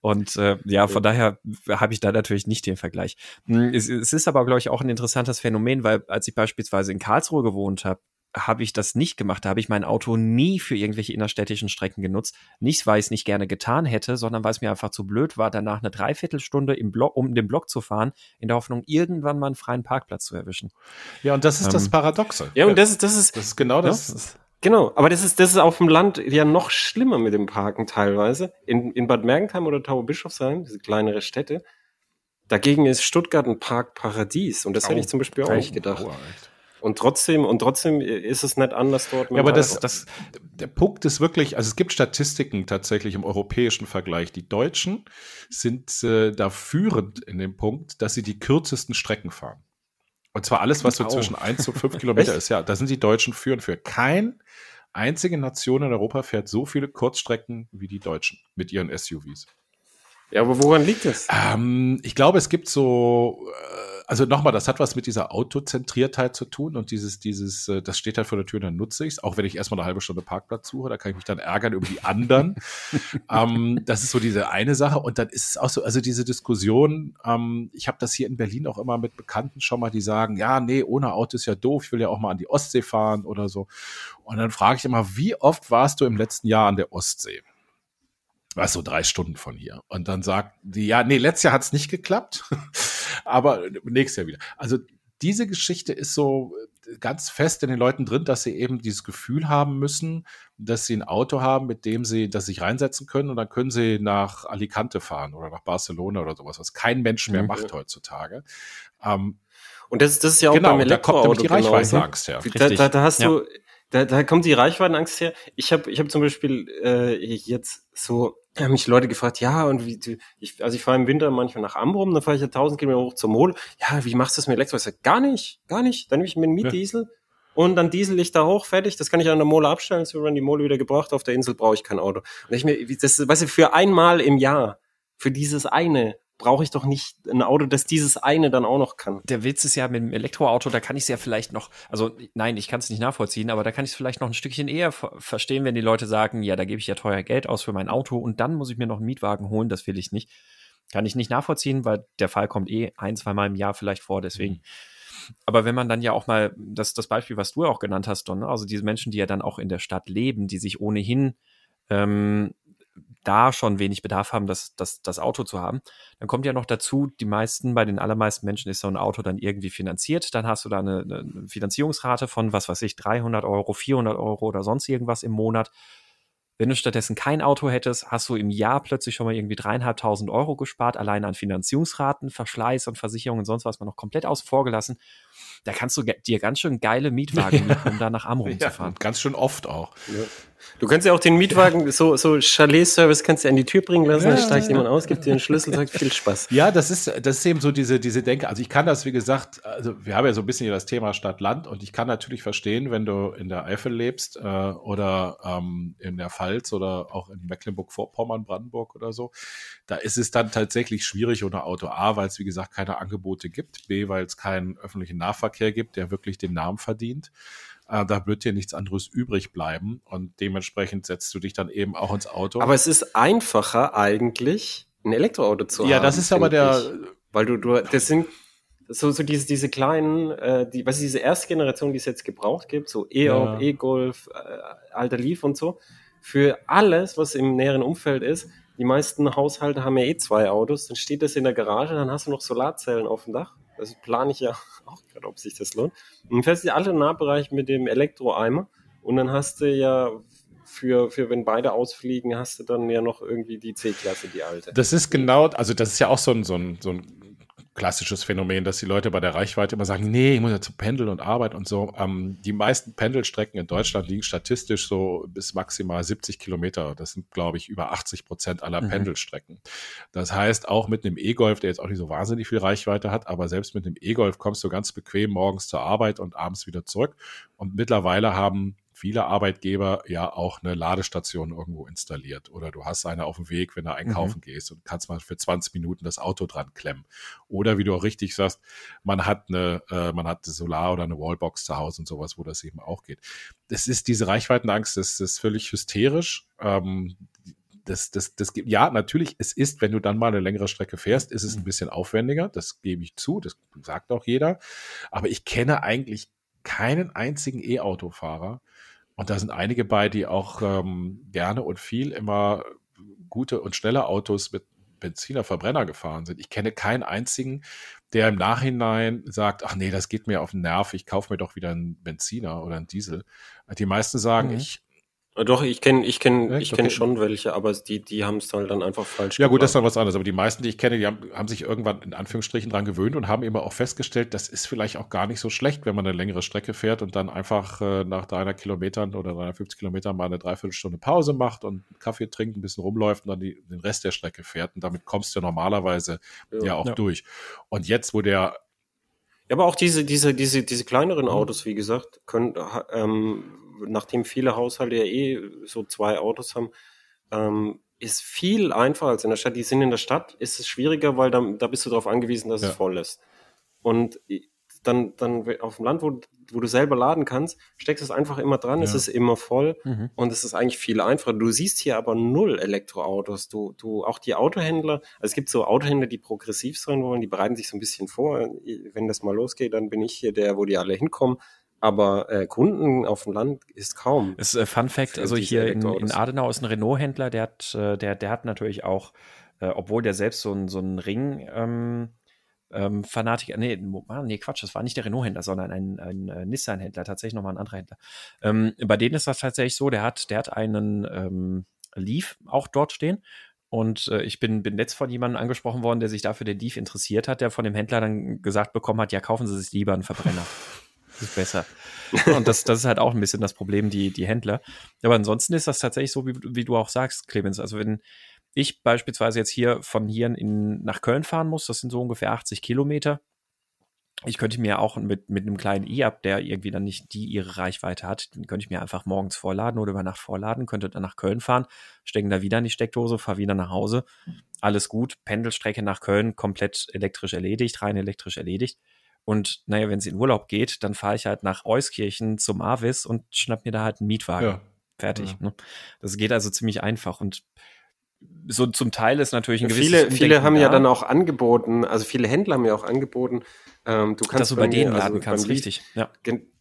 Und äh, ja, von daher habe ich da natürlich nicht den Vergleich. Hm, es, es ist aber, glaube ich, auch ein interessantes Phänomen, weil als ich beispielsweise in Karlsruhe gewohnt habe, habe ich das nicht gemacht. Da habe ich mein Auto nie für irgendwelche innerstädtischen Strecken genutzt. Nicht, weil ich es nicht gerne getan hätte, sondern weil es mir einfach zu blöd war, danach eine Dreiviertelstunde im Block, um den Block zu fahren, in der Hoffnung, irgendwann mal einen freien Parkplatz zu erwischen. Ja, und das ist ähm, das Paradoxe. Ja, und das ist, das ist, das ist genau das. das genau, aber das ist, das ist auf dem Land ja noch schlimmer mit dem Parken teilweise. In, in Bad Mergentheim oder Tauberbischofsheim, diese kleinere Städte, dagegen ist Stuttgart ein Parkparadies. Und das oh, hätte ich zum Beispiel auch oh, nicht gedacht. Oh, und trotzdem, und trotzdem ist es nicht anders dort. Ja, aber das, das, der Punkt ist wirklich, also es gibt Statistiken tatsächlich im europäischen Vergleich. Die Deutschen sind äh, da führend in dem Punkt, dass sie die kürzesten Strecken fahren. Und zwar alles, was so zwischen 1 und 5 (laughs) Kilometer ist. Ja, da sind die Deutschen führend für. Kein einzige Nation in Europa fährt so viele Kurzstrecken wie die Deutschen mit ihren SUVs. Ja, aber woran liegt das? Ähm, ich glaube, es gibt so äh, also nochmal, das hat was mit dieser Autozentriertheit zu tun und dieses, dieses, äh, das steht halt vor der Tür, dann nutze ich es, auch wenn ich erstmal eine halbe Stunde Parkplatz suche, da kann ich mich dann ärgern über die anderen. (laughs) ähm, das ist so diese eine Sache und dann ist es auch so, also diese Diskussion, ähm, ich habe das hier in Berlin auch immer mit Bekannten schon mal, die sagen, ja, nee, ohne Auto ist ja doof, ich will ja auch mal an die Ostsee fahren oder so. Und dann frage ich immer, wie oft warst du im letzten Jahr an der Ostsee? was so drei Stunden von hier. Und dann sagt die, ja, nee, letztes Jahr hat es nicht geklappt, aber nächstes Jahr wieder. Also diese Geschichte ist so äh, ganz fest in den Leuten drin, dass sie eben dieses Gefühl haben müssen, dass sie ein Auto haben, mit dem sie das sich reinsetzen können und dann können sie nach Alicante fahren oder nach Barcelona oder sowas, was kein Mensch mehr mhm. macht heutzutage. Ähm, und das, das ist ja auch genau, beim Elektroauto da kommt die Reichweitenangst her. Da, da, da hast ja. du, da, da kommt die Reichweitenangst her. Ich habe ich hab zum Beispiel äh, jetzt so, haben mich Leute gefragt, ja, und wie, ich, also ich fahre im Winter manchmal nach Ambrum, dann fahre ich ja 1000 Kilometer hoch zum Mol. Ja, wie machst du das mit Elektro? Ich sag, gar nicht, gar nicht. Dann nehme ich mir einen Mietdiesel ja. und dann diesel ich da hoch, fertig. Das kann ich an der Mole abstellen, so werden die Mole wieder gebracht. Auf der Insel brauche ich kein Auto. Und ich mir, das, weißt du, für einmal im Jahr, für dieses eine, brauche ich doch nicht ein Auto, das dieses eine dann auch noch kann. Der Witz ist ja mit dem Elektroauto, da kann ich es ja vielleicht noch, also nein, ich kann es nicht nachvollziehen, aber da kann ich es vielleicht noch ein Stückchen eher verstehen, wenn die Leute sagen, ja, da gebe ich ja teuer Geld aus für mein Auto und dann muss ich mir noch einen Mietwagen holen, das will ich nicht. Kann ich nicht nachvollziehen, weil der Fall kommt eh ein, zweimal im Jahr vielleicht vor, deswegen. Mhm. Aber wenn man dann ja auch mal, das, das Beispiel, was du auch genannt hast, Don, ne, also diese Menschen, die ja dann auch in der Stadt leben, die sich ohnehin ähm, da schon wenig Bedarf haben, das, das, das Auto zu haben. Dann kommt ja noch dazu, die meisten, bei den allermeisten Menschen ist so ein Auto dann irgendwie finanziert. Dann hast du da eine, eine Finanzierungsrate von, was weiß ich, 300 Euro, 400 Euro oder sonst irgendwas im Monat. Wenn du stattdessen kein Auto hättest, hast du im Jahr plötzlich schon mal irgendwie dreieinhalbtausend Euro gespart, allein an Finanzierungsraten, Verschleiß und Versicherungen und sonst was mal noch komplett außen vor gelassen. Da kannst du dir ganz schön geile Mietwagen (laughs) mieten, um da nach Amrum ja, zu fahren. Ganz schön oft auch. Ja. Du kannst ja auch den Mietwagen, so, so Chalet-Service kannst du an die Tür bringen lassen, ja, dann steigt jemand aus, gibt dir einen Schlüssel, sagt viel Spaß. Ja, das ist, das ist eben so diese, diese Denke. Also ich kann das, wie gesagt, also wir haben ja so ein bisschen hier das Thema Stadt-Land und ich kann natürlich verstehen, wenn du in der Eifel lebst äh, oder ähm, in der Pfalz oder auch in Mecklenburg-Vorpommern, Brandenburg oder so, da ist es dann tatsächlich schwierig ohne Auto. A, weil es, wie gesagt, keine Angebote gibt. B, weil es keinen öffentlichen Nahverkehr gibt, der wirklich den Namen verdient äh, da wird dir nichts anderes übrig bleiben und dementsprechend setzt du dich dann eben auch ins Auto. Aber es ist einfacher eigentlich, ein Elektroauto zu ja, haben. Ja, das ist aber der, ich. weil du, du, das sind so, so diese, diese kleinen, äh, die, was ist diese erste Generation, die es jetzt gebraucht gibt, so E-Op, ja. E-Golf, äh, Alter Leaf und so. Für alles, was im näheren Umfeld ist, die meisten Haushalte haben ja eh zwei Autos, dann steht das in der Garage, dann hast du noch Solarzellen auf dem Dach. Das plane ich ja (laughs) auch gerade, ob sich das lohnt. Und fährst du alle Nahbereich mit dem Elektroeimer und dann hast du ja für, für wenn beide ausfliegen, hast du dann ja noch irgendwie die C-Klasse, die alte. Das ist genau, also das ist ja auch so ein, so ein, so ein klassisches Phänomen, dass die Leute bei der Reichweite immer sagen, nee, ich muss ja zu pendeln und Arbeit und so. Ähm, die meisten Pendelstrecken in Deutschland liegen statistisch so bis maximal 70 Kilometer. Das sind, glaube ich, über 80 Prozent aller mhm. Pendelstrecken. Das heißt, auch mit einem E-Golf, der jetzt auch nicht so wahnsinnig viel Reichweite hat, aber selbst mit einem E-Golf kommst du ganz bequem morgens zur Arbeit und abends wieder zurück. Und mittlerweile haben viele Arbeitgeber ja auch eine Ladestation irgendwo installiert oder du hast eine auf dem Weg, wenn du einkaufen mhm. gehst und kannst mal für 20 Minuten das Auto dran klemmen. Oder wie du auch richtig sagst, man hat eine, äh, man hat eine Solar- oder eine Wallbox zu Hause und sowas, wo das eben auch geht. Das ist diese Reichweitenangst, das ist völlig hysterisch. Ähm, das, das, das gibt, ja, natürlich, es ist, wenn du dann mal eine längere Strecke fährst, ist es ein mhm. bisschen aufwendiger. Das gebe ich zu. Das sagt auch jeder. Aber ich kenne eigentlich keinen einzigen E-Autofahrer, und da sind einige bei, die auch ähm, gerne und viel immer gute und schnelle Autos mit Benziner, Verbrenner gefahren sind. Ich kenne keinen einzigen, der im Nachhinein sagt, ach nee, das geht mir auf den Nerv, ich kaufe mir doch wieder einen Benziner oder einen Diesel. Die meisten sagen, mhm. ich doch, ich kenne ich kenn, ich kenn okay. schon welche, aber die, die haben es halt dann einfach falsch Ja, gemacht. gut, das ist dann was anderes. Aber die meisten, die ich kenne, die haben, haben sich irgendwann in Anführungsstrichen dran gewöhnt und haben immer auch festgestellt, das ist vielleicht auch gar nicht so schlecht, wenn man eine längere Strecke fährt und dann einfach äh, nach 300 Kilometern oder 350 Kilometern mal eine Dreiviertelstunde Pause macht und Kaffee trinkt, ein bisschen rumläuft und dann die, den Rest der Strecke fährt. Und damit kommst du normalerweise ja, ja auch ja. durch. Und jetzt, wo der ja, aber auch diese, diese, diese, diese kleineren mhm. Autos, wie gesagt, können, ähm, nachdem viele Haushalte ja eh so zwei Autos haben, ähm, ist viel einfacher als in der Stadt. Die sind in der Stadt, ist es schwieriger, weil da, da bist du darauf angewiesen, dass ja. es voll ist. Und dann, dann auf dem Land, wo, wo du selber laden kannst, steckst es einfach immer dran, ja. es ist immer voll mhm. und es ist eigentlich viel einfacher. Du siehst hier aber null Elektroautos. Du, du, auch die Autohändler, also es gibt so Autohändler, die progressiv sein wollen, die bereiten sich so ein bisschen vor. Wenn das mal losgeht, dann bin ich hier der, wo die alle hinkommen aber äh, Kunden auf dem Land ist kaum. Das ist äh, Fun Fact, also hier in, in, Adenau ist ein Renault-Händler, der hat, äh, der, der hat natürlich auch, äh, obwohl der selbst so ein, so ein Ring ähm, ähm, Fanatiker, nee, nee, Quatsch, das war nicht der Renault-Händler, sondern ein, ein, ein äh, Nissan-Händler, tatsächlich nochmal ein anderer Händler. Ähm, bei denen ist das tatsächlich so, der hat, der hat einen ähm, Leaf auch dort stehen. Und äh, ich bin, bin letzt von jemandem angesprochen worden, der sich dafür den Leaf interessiert hat, der von dem Händler dann gesagt bekommen hat, ja, kaufen Sie sich lieber einen Verbrenner. Das (laughs) ist besser. Und das, das ist halt auch ein bisschen das Problem, die, die Händler. Aber ansonsten ist das tatsächlich so, wie, wie du auch sagst, Clemens. Also wenn, ich beispielsweise jetzt hier von hier in, nach Köln fahren muss, das sind so ungefähr 80 Kilometer. Ich könnte mir auch mit, mit einem kleinen E-Up, der irgendwie dann nicht die ihre Reichweite hat, den könnte ich mir einfach morgens vorladen oder über Nacht vorladen, könnte dann nach Köln fahren, stecken da wieder in die Steckdose, fahre wieder nach Hause. Alles gut, Pendelstrecke nach Köln komplett elektrisch erledigt, rein elektrisch erledigt. Und naja, wenn es in Urlaub geht, dann fahre ich halt nach Euskirchen zum Avis und schnapp mir da halt einen Mietwagen. Ja. Fertig. Ja. Ne? Das geht also ziemlich einfach. Und so zum Teil ist natürlich ein gewisses Viele, Umdenken viele haben da. ja dann auch angeboten, also viele Händler haben ja auch angeboten, ähm, du kannst dass du bei, bei denen laden also kannst, richtig. Ja.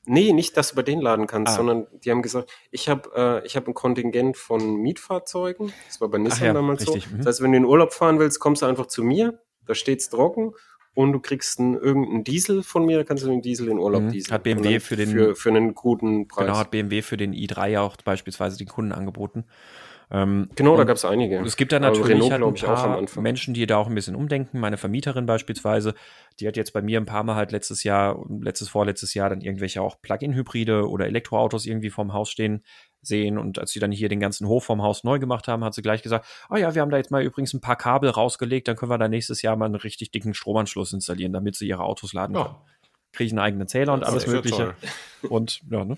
Nee, nicht, dass du bei denen laden kannst, ah. sondern die haben gesagt, ich habe äh, ich hab ein Kontingent von Mietfahrzeugen. Das war bei Nissan ja, damals richtig. so. Mhm. Das heißt, wenn du in Urlaub fahren willst, kommst du einfach zu mir, da steht's trocken und du kriegst einen, irgendeinen Diesel von mir, da kannst du den Diesel in Urlaub mhm. dieseln. Hat BMW für den für, für einen guten Preis. Genau, hat BMW für den i3 auch beispielsweise den Kunden angeboten. Ähm, genau, da gab es einige. Es gibt da natürlich Renault, halt ein paar Menschen, die da auch ein bisschen umdenken. Meine Vermieterin beispielsweise, die hat jetzt bei mir ein paar Mal halt letztes Jahr, letztes, vorletztes Jahr dann irgendwelche auch Plug-in-Hybride oder Elektroautos irgendwie vorm Haus stehen sehen. Und als sie dann hier den ganzen Hof vom Haus neu gemacht haben, hat sie gleich gesagt, oh ja, wir haben da jetzt mal übrigens ein paar Kabel rausgelegt, dann können wir da nächstes Jahr mal einen richtig dicken Stromanschluss installieren, damit sie ihre Autos laden können. Ja kriege ich einen eigenen Zähler und alles Mögliche. Und ja, ne?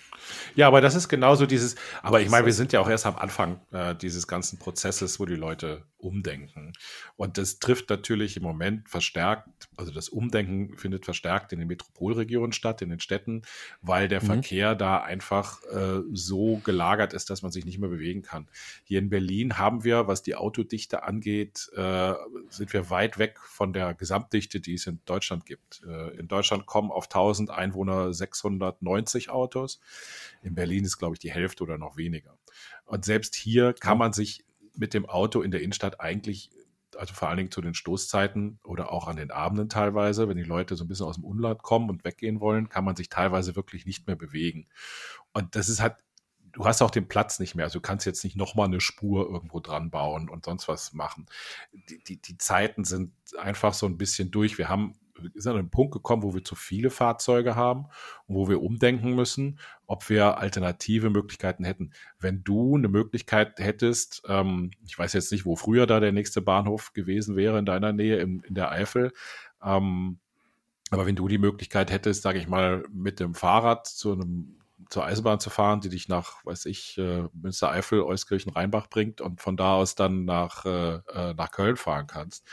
Ja, aber das ist genauso dieses, aber ich meine, wir sind ja auch erst am Anfang äh, dieses ganzen Prozesses, wo die Leute umdenken. Und das trifft natürlich im Moment verstärkt, also das Umdenken findet verstärkt in den Metropolregionen statt, in den Städten, weil der mhm. Verkehr da einfach äh, so gelagert ist, dass man sich nicht mehr bewegen kann. Hier in Berlin haben wir, was die Autodichte angeht, äh, sind wir weit weg von der Gesamtdichte, die es in Deutschland gibt. Äh, in Deutschland kommen auf 1000 Einwohner 690 Autos. In Berlin ist, glaube ich, die Hälfte oder noch weniger. Und selbst hier kann man sich mit dem Auto in der Innenstadt eigentlich, also vor allen Dingen zu den Stoßzeiten oder auch an den Abenden teilweise, wenn die Leute so ein bisschen aus dem Unland kommen und weggehen wollen, kann man sich teilweise wirklich nicht mehr bewegen. Und das ist halt, du hast auch den Platz nicht mehr. Also du kannst jetzt nicht nochmal eine Spur irgendwo dran bauen und sonst was machen. Die, die, die Zeiten sind einfach so ein bisschen durch. Wir haben sind an einen Punkt gekommen, wo wir zu viele Fahrzeuge haben und wo wir umdenken müssen, ob wir alternative Möglichkeiten hätten. Wenn du eine Möglichkeit hättest, ähm, ich weiß jetzt nicht, wo früher da der nächste Bahnhof gewesen wäre in deiner Nähe in, in der Eifel, ähm, aber wenn du die Möglichkeit hättest, sage ich mal, mit dem Fahrrad zu einem zur Eisenbahn zu fahren, die dich nach, weiß ich, äh, Münstereifel, Euskirchen, Rheinbach bringt und von da aus dann nach, äh, äh, nach Köln fahren kannst,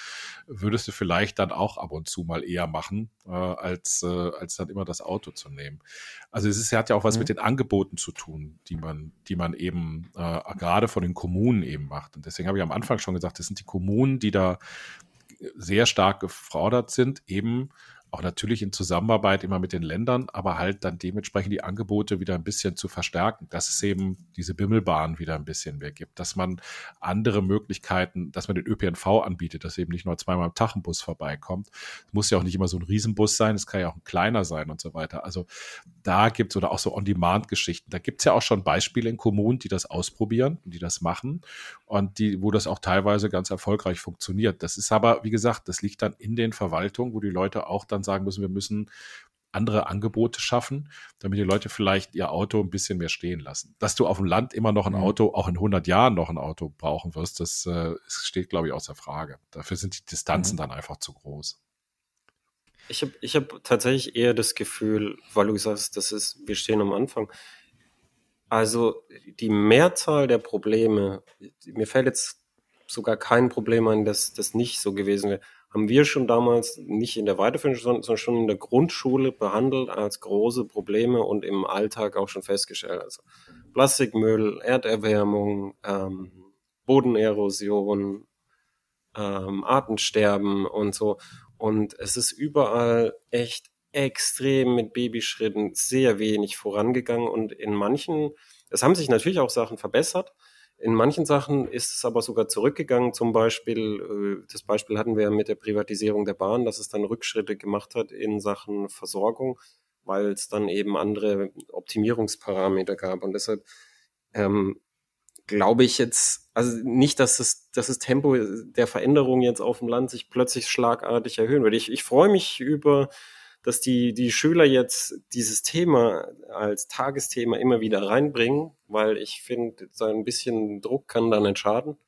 würdest du vielleicht dann auch ab und zu mal eher machen, äh, als, äh, als dann immer das Auto zu nehmen. Also es ist, hat ja auch was mhm. mit den Angeboten zu tun, die man, die man eben äh, gerade von den Kommunen eben macht. Und deswegen habe ich am Anfang schon gesagt, das sind die Kommunen, die da sehr stark gefordert sind, eben auch natürlich in Zusammenarbeit immer mit den Ländern, aber halt dann dementsprechend die Angebote wieder ein bisschen zu verstärken, dass es eben diese Bimmelbahn wieder ein bisschen mehr gibt, dass man andere Möglichkeiten, dass man den ÖPNV anbietet, dass eben nicht nur zweimal am Tag ein Bus vorbeikommt. Es muss ja auch nicht immer so ein Riesenbus sein, es kann ja auch ein kleiner sein und so weiter. Also da gibt es oder auch so On-Demand-Geschichten. Da gibt es ja auch schon Beispiele in Kommunen, die das ausprobieren, die das machen und die, wo das auch teilweise ganz erfolgreich funktioniert. Das ist aber, wie gesagt, das liegt dann in den Verwaltungen, wo die Leute auch dann sagen müssen, wir müssen andere Angebote schaffen, damit die Leute vielleicht ihr Auto ein bisschen mehr stehen lassen. Dass du auf dem Land immer noch ein mhm. Auto, auch in 100 Jahren noch ein Auto brauchen wirst, das äh, steht, glaube ich, außer Frage. Dafür sind die Distanzen mhm. dann einfach zu groß. Ich habe ich hab tatsächlich eher das Gefühl, weil du sagst, das ist, wir stehen am Anfang, also die Mehrzahl der Probleme, mir fällt jetzt sogar kein Problem ein, dass das nicht so gewesen wäre, haben wir schon damals nicht in der Weiterführung, sondern schon in der Grundschule behandelt als große Probleme und im Alltag auch schon festgestellt. Also Plastikmüll, Erderwärmung, ähm, Bodenerosion, ähm, Artensterben und so. Und es ist überall echt extrem mit Babyschritten sehr wenig vorangegangen und in manchen, es haben sich natürlich auch Sachen verbessert, in manchen Sachen ist es aber sogar zurückgegangen. Zum Beispiel, äh, das Beispiel hatten wir ja mit der Privatisierung der Bahn, dass es dann Rückschritte gemacht hat in Sachen Versorgung, weil es dann eben andere Optimierungsparameter gab. Und deshalb ähm, glaube ich jetzt, also nicht, dass das, dass das Tempo der Veränderung jetzt auf dem Land sich plötzlich schlagartig erhöhen würde. Ich, ich freue mich über dass die, die Schüler jetzt dieses Thema als Tagesthema immer wieder reinbringen, weil ich finde, so ein bisschen Druck kann da nicht schaden.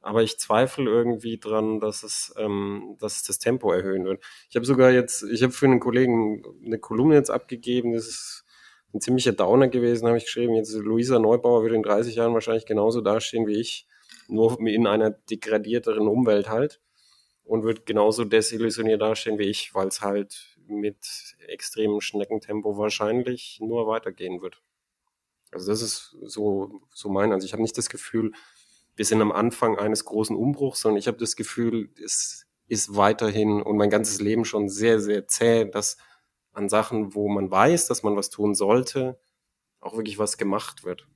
Aber ich zweifle irgendwie dran, dass es, ähm, dass es das Tempo erhöhen wird. Ich habe sogar jetzt, ich habe für einen Kollegen eine Kolumne jetzt abgegeben, das ist ein ziemlicher Downer gewesen, habe ich geschrieben. Jetzt Luisa Neubauer wird in 30 Jahren wahrscheinlich genauso dastehen wie ich, nur in einer degradierteren Umwelt halt und wird genauso desillusioniert dastehen wie ich, weil es halt mit extremem Schneckentempo wahrscheinlich nur weitergehen wird. Also das ist so, so mein. Also ich habe nicht das Gefühl, wir sind am Anfang eines großen Umbruchs, sondern ich habe das Gefühl, es ist weiterhin und mein ganzes Leben schon sehr, sehr zäh, dass an Sachen, wo man weiß, dass man was tun sollte, auch wirklich was gemacht wird.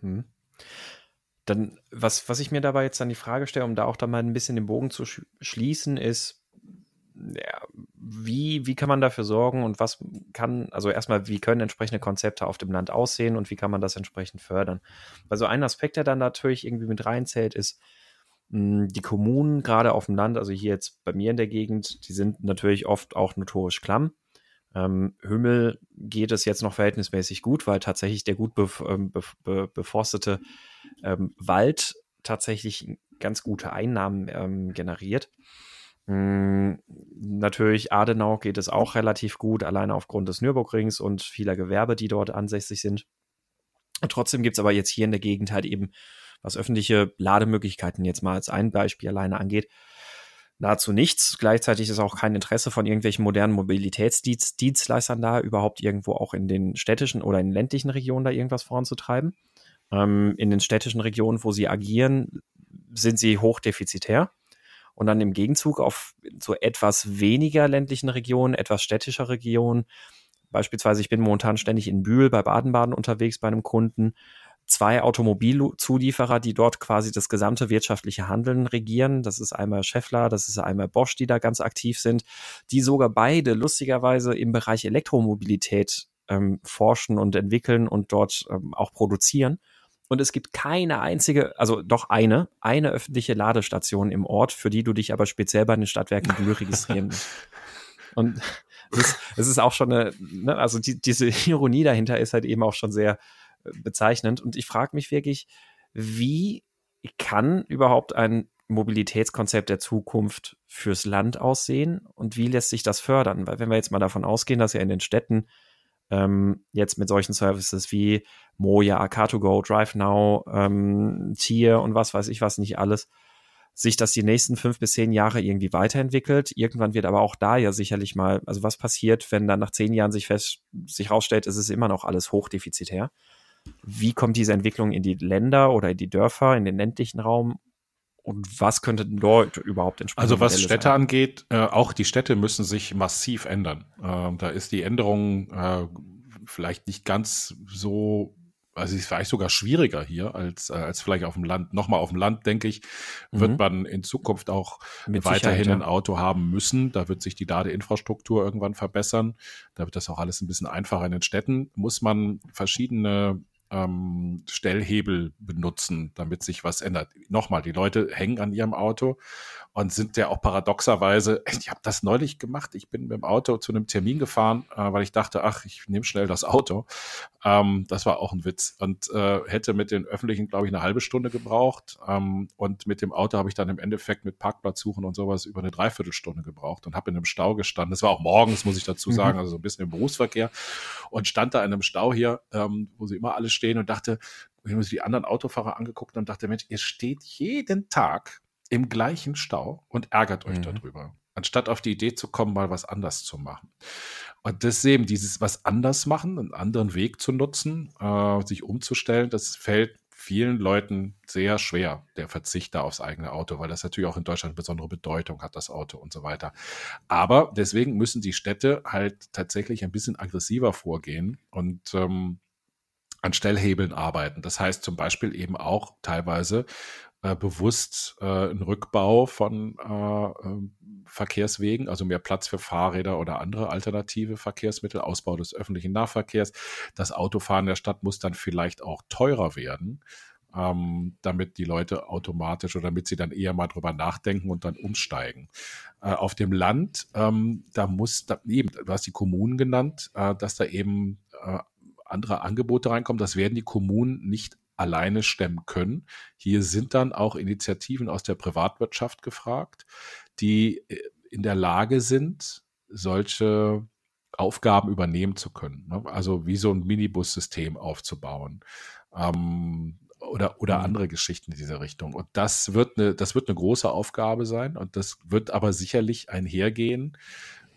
Hm. Dann, was, was ich mir dabei jetzt an die Frage stelle, um da auch da mal ein bisschen den Bogen zu sch schließen, ist, ja, wie, wie kann man dafür sorgen und was kann, also erstmal, wie können entsprechende Konzepte auf dem Land aussehen und wie kann man das entsprechend fördern? Also ein Aspekt, der dann natürlich irgendwie mit reinzählt, ist, hm, die Kommunen, gerade auf dem Land, also hier jetzt bei mir in der Gegend, die sind natürlich oft auch notorisch klamm. Ähm, Hümmel geht es jetzt noch verhältnismäßig gut, weil tatsächlich der gut bef ähm, be beforstete ähm, Wald tatsächlich ganz gute Einnahmen ähm, generiert. Hm, natürlich, Adenau geht es auch relativ gut, alleine aufgrund des Nürburgrings und vieler Gewerbe, die dort ansässig sind. Trotzdem gibt es aber jetzt hier in der Gegend halt eben, was öffentliche Lademöglichkeiten jetzt mal als ein Beispiel alleine angeht, nahezu nichts. Gleichzeitig ist auch kein Interesse von irgendwelchen modernen Mobilitätsdienstleistern da, überhaupt irgendwo auch in den städtischen oder in ländlichen Regionen da irgendwas voranzutreiben. Ähm, in den städtischen Regionen, wo sie agieren, sind sie hochdefizitär und dann im Gegenzug auf so etwas weniger ländlichen Regionen, etwas städtischer Regionen, beispielsweise ich bin momentan ständig in Bühl bei Baden-Baden unterwegs bei einem Kunden, zwei Automobilzulieferer, die dort quasi das gesamte wirtschaftliche Handeln regieren. Das ist einmal Scheffler, das ist einmal Bosch, die da ganz aktiv sind, die sogar beide lustigerweise im Bereich Elektromobilität ähm, forschen und entwickeln und dort ähm, auch produzieren und es gibt keine einzige, also doch eine, eine öffentliche Ladestation im Ort, für die du dich aber speziell bei den Stadtwerken Bühl registrieren musst. (laughs) Und es ist, auch schon eine, ne, also die, diese Ironie dahinter ist halt eben auch schon sehr äh, bezeichnend. Und ich frage mich wirklich, wie kann überhaupt ein Mobilitätskonzept der Zukunft fürs Land aussehen und wie lässt sich das fördern? Weil wenn wir jetzt mal davon ausgehen, dass ja in den Städten ähm, jetzt mit solchen Services wie Moja, Car2Go, DriveNow, ähm, Tier und was weiß ich was nicht alles, sich das die nächsten fünf bis zehn Jahre irgendwie weiterentwickelt. Irgendwann wird aber auch da ja sicherlich mal, also was passiert, wenn dann nach zehn Jahren sich fest, sich rausstellt, es ist immer noch alles hochdefizitär. Wie kommt diese Entwicklung in die Länder oder in die Dörfer, in den ländlichen Raum und was könnte dort überhaupt entsprechen? Also was Städte sein? angeht, äh, auch die Städte müssen sich massiv ändern. Äh, da ist die Änderung äh, vielleicht nicht ganz so, also ist vielleicht sogar schwieriger hier als, äh, als vielleicht auf dem Land. Nochmal auf dem Land, denke ich, wird mhm. man in Zukunft auch Mit weiterhin ja. ein Auto haben müssen. Da wird sich die Ladeinfrastruktur irgendwann verbessern. Da wird das auch alles ein bisschen einfacher in den Städten. Muss man verschiedene ähm, Stellhebel benutzen, damit sich was ändert. Nochmal, die Leute hängen an ihrem Auto und sind ja auch paradoxerweise, (laughs) ich habe das neulich gemacht, ich bin mit dem Auto zu einem Termin gefahren, äh, weil ich dachte, ach, ich nehme schnell das Auto. Ähm, das war auch ein Witz und äh, hätte mit den öffentlichen, glaube ich, eine halbe Stunde gebraucht ähm, und mit dem Auto habe ich dann im Endeffekt mit Parkplatz suchen und sowas über eine Dreiviertelstunde gebraucht und habe in einem Stau gestanden. Das war auch morgens, muss ich dazu mhm. sagen, also so ein bisschen im Berufsverkehr und stand da in einem Stau hier, ähm, wo sie immer alle stehen und dachte, ich habe mir die anderen Autofahrer angeguckt und dachte, Mensch, ihr steht jeden Tag im gleichen Stau und ärgert euch mhm. darüber, anstatt auf die Idee zu kommen, mal was anders zu machen. Und das eben, dieses was anders machen, einen anderen Weg zu nutzen, äh, sich umzustellen, das fällt vielen Leuten sehr schwer, der Verzicht da aufs eigene Auto, weil das natürlich auch in Deutschland besondere Bedeutung hat, das Auto und so weiter. Aber deswegen müssen die Städte halt tatsächlich ein bisschen aggressiver vorgehen und ähm, an Stellhebeln arbeiten. Das heißt zum Beispiel eben auch teilweise äh, bewusst äh, einen Rückbau von äh, ähm, Verkehrswegen, also mehr Platz für Fahrräder oder andere alternative Verkehrsmittel, Ausbau des öffentlichen Nahverkehrs. Das Autofahren der Stadt muss dann vielleicht auch teurer werden, ähm, damit die Leute automatisch oder damit sie dann eher mal drüber nachdenken und dann umsteigen. Äh, auf dem Land, ähm, da muss, da, eben, du hast die Kommunen genannt, äh, dass da eben äh, andere Angebote reinkommen. Das werden die Kommunen nicht alleine stemmen können. Hier sind dann auch Initiativen aus der Privatwirtschaft gefragt, die äh, in der Lage sind, solche Aufgaben übernehmen zu können. Ne? Also wie so ein Minibus-System aufzubauen. Ähm, oder, oder mhm. andere Geschichten in dieser Richtung. Und das wird eine, das wird eine große Aufgabe sein und das wird aber sicherlich einhergehen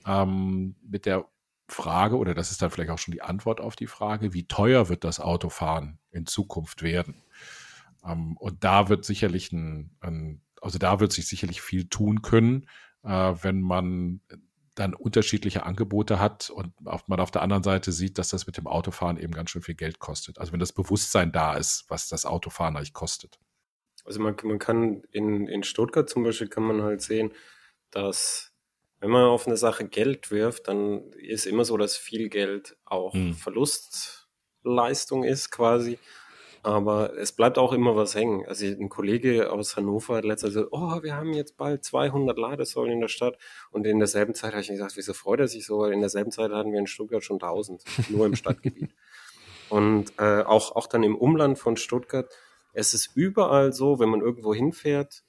ähm, mit der Frage, oder das ist dann vielleicht auch schon die Antwort auf die Frage, wie teuer wird das Autofahren in Zukunft werden? Ähm, und da wird sicherlich ein, ein, also da wird sich sicherlich viel tun können, äh, wenn man dann unterschiedliche Angebote hat und auf, man auf der anderen Seite sieht, dass das mit dem Autofahren eben ganz schön viel Geld kostet. Also wenn das Bewusstsein da ist, was das Autofahren eigentlich kostet. Also man, man kann in, in Stuttgart zum Beispiel kann man halt sehen, dass wenn man auf eine Sache Geld wirft, dann ist immer so, dass viel Geld auch hm. Verlustleistung ist quasi. Aber es bleibt auch immer was hängen. Also ein Kollege aus Hannover hat letztens gesagt, oh, wir haben jetzt bald 200 Ladesäulen in der Stadt. Und in derselben Zeit habe ich mir gesagt, wieso freut er sich so? Weil in derselben Zeit hatten wir in Stuttgart schon 1000, nur im Stadtgebiet. (laughs) Und äh, auch, auch dann im Umland von Stuttgart, es ist überall so, wenn man irgendwo hinfährt,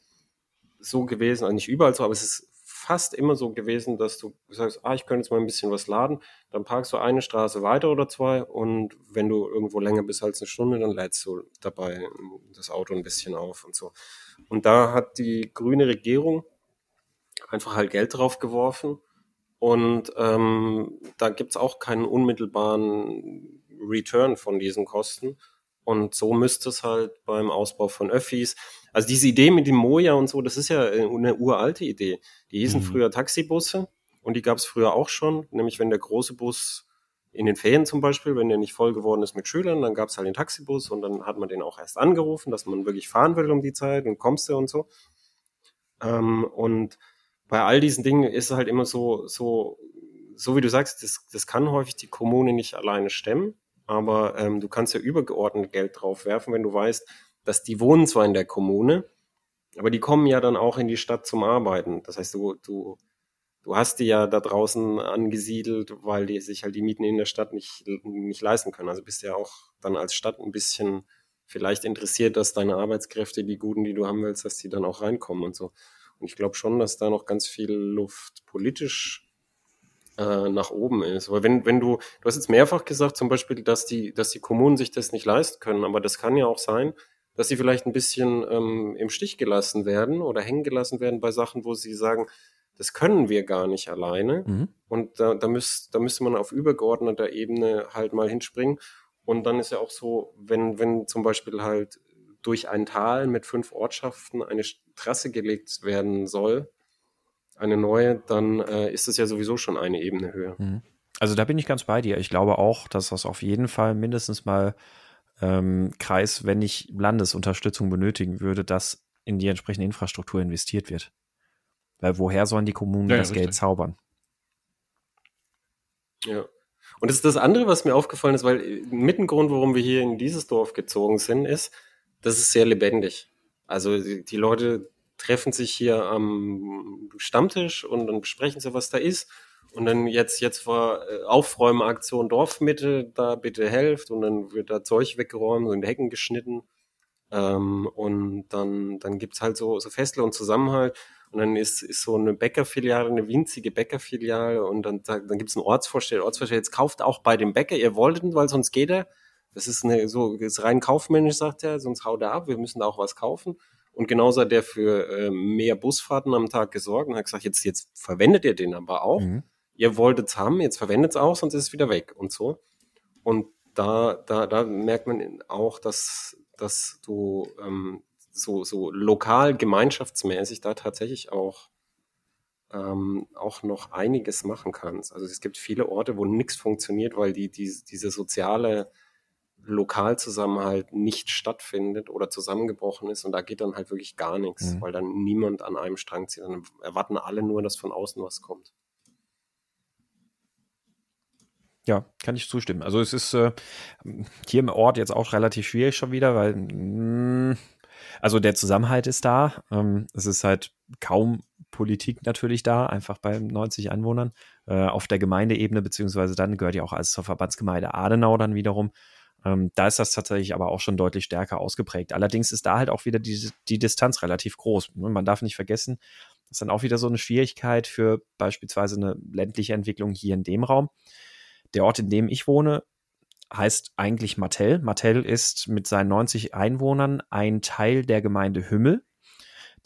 so gewesen, also nicht überall so, aber es ist fast immer so gewesen, dass du sagst, ah, ich könnte jetzt mal ein bisschen was laden, dann parkst du eine Straße weiter oder zwei und wenn du irgendwo länger bist als eine Stunde, dann lädst du dabei das Auto ein bisschen auf und so. Und da hat die grüne Regierung einfach halt Geld drauf geworfen und ähm, da gibt's auch keinen unmittelbaren Return von diesen Kosten. Und so müsste es halt beim Ausbau von Öffis. Also diese Idee mit dem Moja und so, das ist ja äh, eine uralte Idee. Die hießen mhm. früher Taxibusse und die gab es früher auch schon. Nämlich wenn der große Bus in den Ferien zum Beispiel, wenn der nicht voll geworden ist mit Schülern, dann gab es halt den Taxibus und dann hat man den auch erst angerufen, dass man wirklich fahren will um die Zeit und kommst du und so. Ähm, und bei all diesen Dingen ist es halt immer so, so, so wie du sagst, das, das kann häufig die Kommune nicht alleine stemmen aber ähm, du kannst ja übergeordnet Geld drauf werfen, wenn du weißt, dass die wohnen zwar in der Kommune, aber die kommen ja dann auch in die Stadt zum Arbeiten. Das heißt, du, du, du hast die ja da draußen angesiedelt, weil die sich halt die Mieten in der Stadt nicht, nicht leisten können. Also bist ja auch dann als Stadt ein bisschen vielleicht interessiert, dass deine Arbeitskräfte, die guten, die du haben willst, dass die dann auch reinkommen und so. Und ich glaube schon, dass da noch ganz viel Luft politisch äh, nach oben ist. Weil wenn, wenn du, du hast jetzt mehrfach gesagt, zum Beispiel, dass die, dass die Kommunen sich das nicht leisten können, aber das kann ja auch sein, dass sie vielleicht ein bisschen ähm, im Stich gelassen werden oder hängen gelassen werden bei Sachen, wo sie sagen, das können wir gar nicht alleine. Mhm. Und da, da, müß, da müsste man auf übergeordneter Ebene halt mal hinspringen. Und dann ist ja auch so, wenn, wenn zum Beispiel halt durch ein Tal mit fünf Ortschaften eine Trasse gelegt werden soll, eine neue, dann äh, ist es ja sowieso schon eine Ebene höher. Mhm. Also da bin ich ganz bei dir. Ich glaube auch, dass das auf jeden Fall mindestens mal ähm, Kreis, wenn ich Landesunterstützung benötigen würde, dass in die entsprechende Infrastruktur investiert wird. Weil woher sollen die Kommunen ja, das ja, Geld zaubern? Ja. Und das ist das andere, was mir aufgefallen ist, weil äh, mit dem Grund, warum wir hier in dieses Dorf gezogen sind, ist, das ist sehr lebendig. Also die Leute treffen sich hier am Stammtisch und dann besprechen sie, was da ist. Und dann jetzt, jetzt war äh, Aufräumaktion Dorfmitte, da bitte helft und dann wird da Zeug weggeräumt und Hecken geschnitten. Ähm, und dann, dann gibt's halt so, so Festle und Zusammenhalt. Und dann ist, ist so eine Bäckerfiliale, eine winzige Bäckerfiliale und dann, dann gibt's einen Ortsvorsteher. Ortsvorsteher, jetzt kauft auch bei dem Bäcker, ihr wolltet, weil sonst geht er. Das ist eine, so, ist rein kaufmännisch, sagt er, sonst haut er ab, wir müssen da auch was kaufen. Und genauso hat der für äh, mehr Busfahrten am Tag gesorgt und hat gesagt, jetzt, jetzt verwendet ihr den aber auch. Mhm. Ihr wolltet es haben, jetzt verwendet es auch, sonst ist es wieder weg und so. Und da, da, da merkt man auch, dass, dass du ähm, so, so lokal gemeinschaftsmäßig da tatsächlich auch ähm, auch noch einiges machen kannst. Also es gibt viele Orte, wo nichts funktioniert, weil die, die diese soziale Lokalzusammenhalt nicht stattfindet oder zusammengebrochen ist und da geht dann halt wirklich gar nichts, mhm. weil dann niemand an einem Strang zieht. Dann erwarten alle nur, dass von außen was kommt. Ja, kann ich zustimmen. Also es ist äh, hier im Ort jetzt auch relativ schwierig schon wieder, weil mh, mm, also der Zusammenhalt ist da. Ähm, es ist halt kaum Politik natürlich da, einfach bei 90 Einwohnern. Äh, auf der Gemeindeebene, beziehungsweise dann gehört ja auch alles zur Verbandsgemeinde Adenau dann wiederum. Ähm, da ist das tatsächlich aber auch schon deutlich stärker ausgeprägt. Allerdings ist da halt auch wieder die, die Distanz relativ groß. Man darf nicht vergessen, das ist dann auch wieder so eine Schwierigkeit für beispielsweise eine ländliche Entwicklung hier in dem Raum. Der Ort, in dem ich wohne, heißt eigentlich Martell. Martell ist mit seinen 90 Einwohnern ein Teil der Gemeinde Hümmel.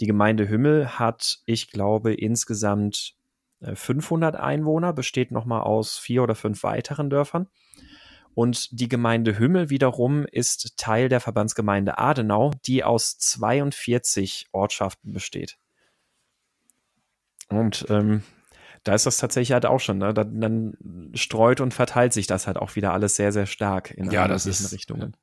Die Gemeinde Hümmel hat, ich glaube, insgesamt 500 äh, Einwohner, besteht nochmal aus vier oder fünf weiteren Dörfern. Und die Gemeinde Hümmel wiederum ist Teil der Verbandsgemeinde Adenau, die aus 42 Ortschaften besteht. Und ähm, da ist das tatsächlich halt auch schon, ne? Dann, dann, streut und verteilt sich das halt auch wieder alles sehr, sehr stark in ja, das ist, Richtungen.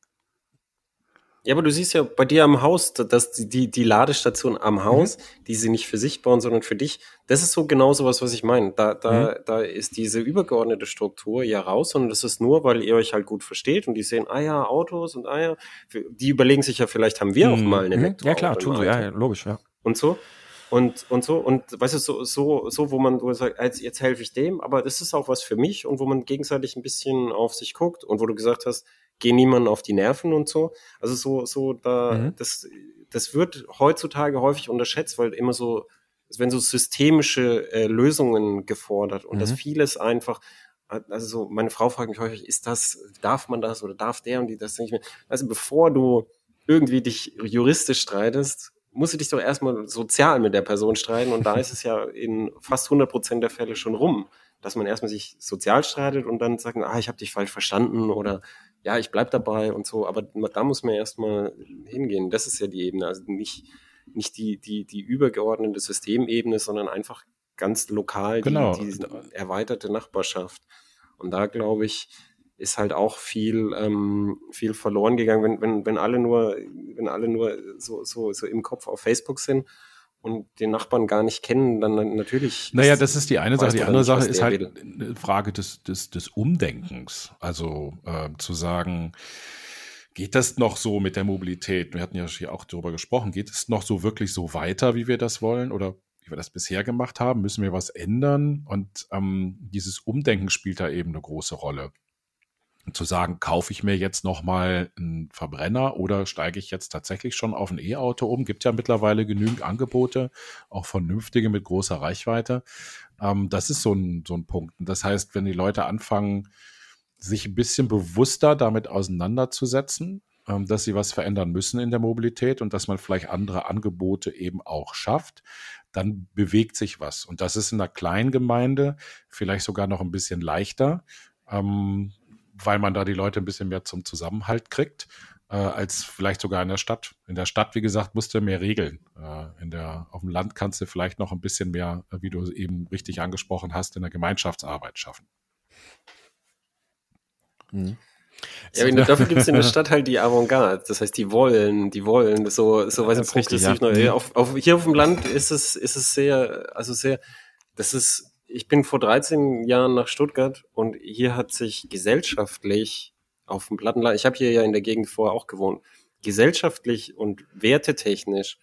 Ja, aber du siehst ja bei dir am Haus, dass die, die Ladestation am Haus, mhm. die sie nicht für sich bauen, sondern für dich, das ist so genau sowas, was ich meine. Da, da, mhm. da ist diese übergeordnete Struktur ja raus, sondern das ist nur, weil ihr euch halt gut versteht und die sehen, ah ja, Autos und ah ja, die überlegen sich ja, vielleicht haben wir mhm. auch mal eine Elektro. Ja, klar, tun sie, ja, logisch, ja. Und so und, und so, und weißt du, so, so, so, wo man wo sagt, jetzt, jetzt helfe ich dem, aber das ist auch was für mich und wo man gegenseitig ein bisschen auf sich guckt und wo du gesagt hast, geh niemanden auf die Nerven und so. Also so, so, da, mhm. das, das wird heutzutage häufig unterschätzt, weil immer so, es werden so systemische äh, Lösungen gefordert und mhm. dass vieles einfach, also so, meine Frau fragt mich häufig, ist das, darf man das oder darf der und die das nicht mehr? Also bevor du irgendwie dich juristisch streitest, musst du dich doch erstmal sozial mit der Person streiten und da (laughs) ist es ja in fast 100 Prozent der Fälle schon rum, dass man erstmal sich sozial streitet und dann sagt, ah, ich habe dich falsch verstanden oder ja, ich bleib dabei und so, aber da muss man erstmal hingehen. Das ist ja die Ebene, also nicht, nicht die, die, die übergeordnete Systemebene, sondern einfach ganz lokal genau. die, die erweiterte Nachbarschaft. Und da glaube ich, ist halt auch viel, ähm, viel verloren gegangen, wenn, wenn, wenn alle nur, wenn alle nur so, so, so im Kopf auf Facebook sind und den Nachbarn gar nicht kennen, dann natürlich. Naja, das ist die eine Sache. Die andere nicht, Sache ist halt eine Frage des, des, des Umdenkens. Also äh, zu sagen, geht das noch so mit der Mobilität? Wir hatten ja hier auch darüber gesprochen. Geht es noch so wirklich so weiter, wie wir das wollen? Oder wie wir das bisher gemacht haben? Müssen wir was ändern? Und ähm, dieses Umdenken spielt da eben eine große Rolle zu sagen, kaufe ich mir jetzt nochmal einen Verbrenner oder steige ich jetzt tatsächlich schon auf ein E-Auto um? Gibt ja mittlerweile genügend Angebote, auch vernünftige mit großer Reichweite. Ähm, das ist so ein, so ein Punkt. das heißt, wenn die Leute anfangen, sich ein bisschen bewusster damit auseinanderzusetzen, ähm, dass sie was verändern müssen in der Mobilität und dass man vielleicht andere Angebote eben auch schafft, dann bewegt sich was. Und das ist in einer kleinen Gemeinde vielleicht sogar noch ein bisschen leichter. Ähm, weil man da die Leute ein bisschen mehr zum Zusammenhalt kriegt, äh, als vielleicht sogar in der Stadt. In der Stadt, wie gesagt, musst du mehr regeln. Äh, in der, auf dem Land kannst du vielleicht noch ein bisschen mehr, äh, wie du eben richtig angesprochen hast, in der Gemeinschaftsarbeit schaffen. Mhm. Ja, aber dafür gibt es in der (laughs) Stadt halt die Avantgarde. Das heißt, die wollen, die wollen, so, so weiß ich, progressiv. Richtig, ja. auf, auf, hier auf dem Land ist es, ist es sehr, also sehr, das ist ich bin vor 13 Jahren nach Stuttgart und hier hat sich gesellschaftlich auf dem Plattenland, ich habe hier ja in der Gegend vorher auch gewohnt, gesellschaftlich und wertetechnisch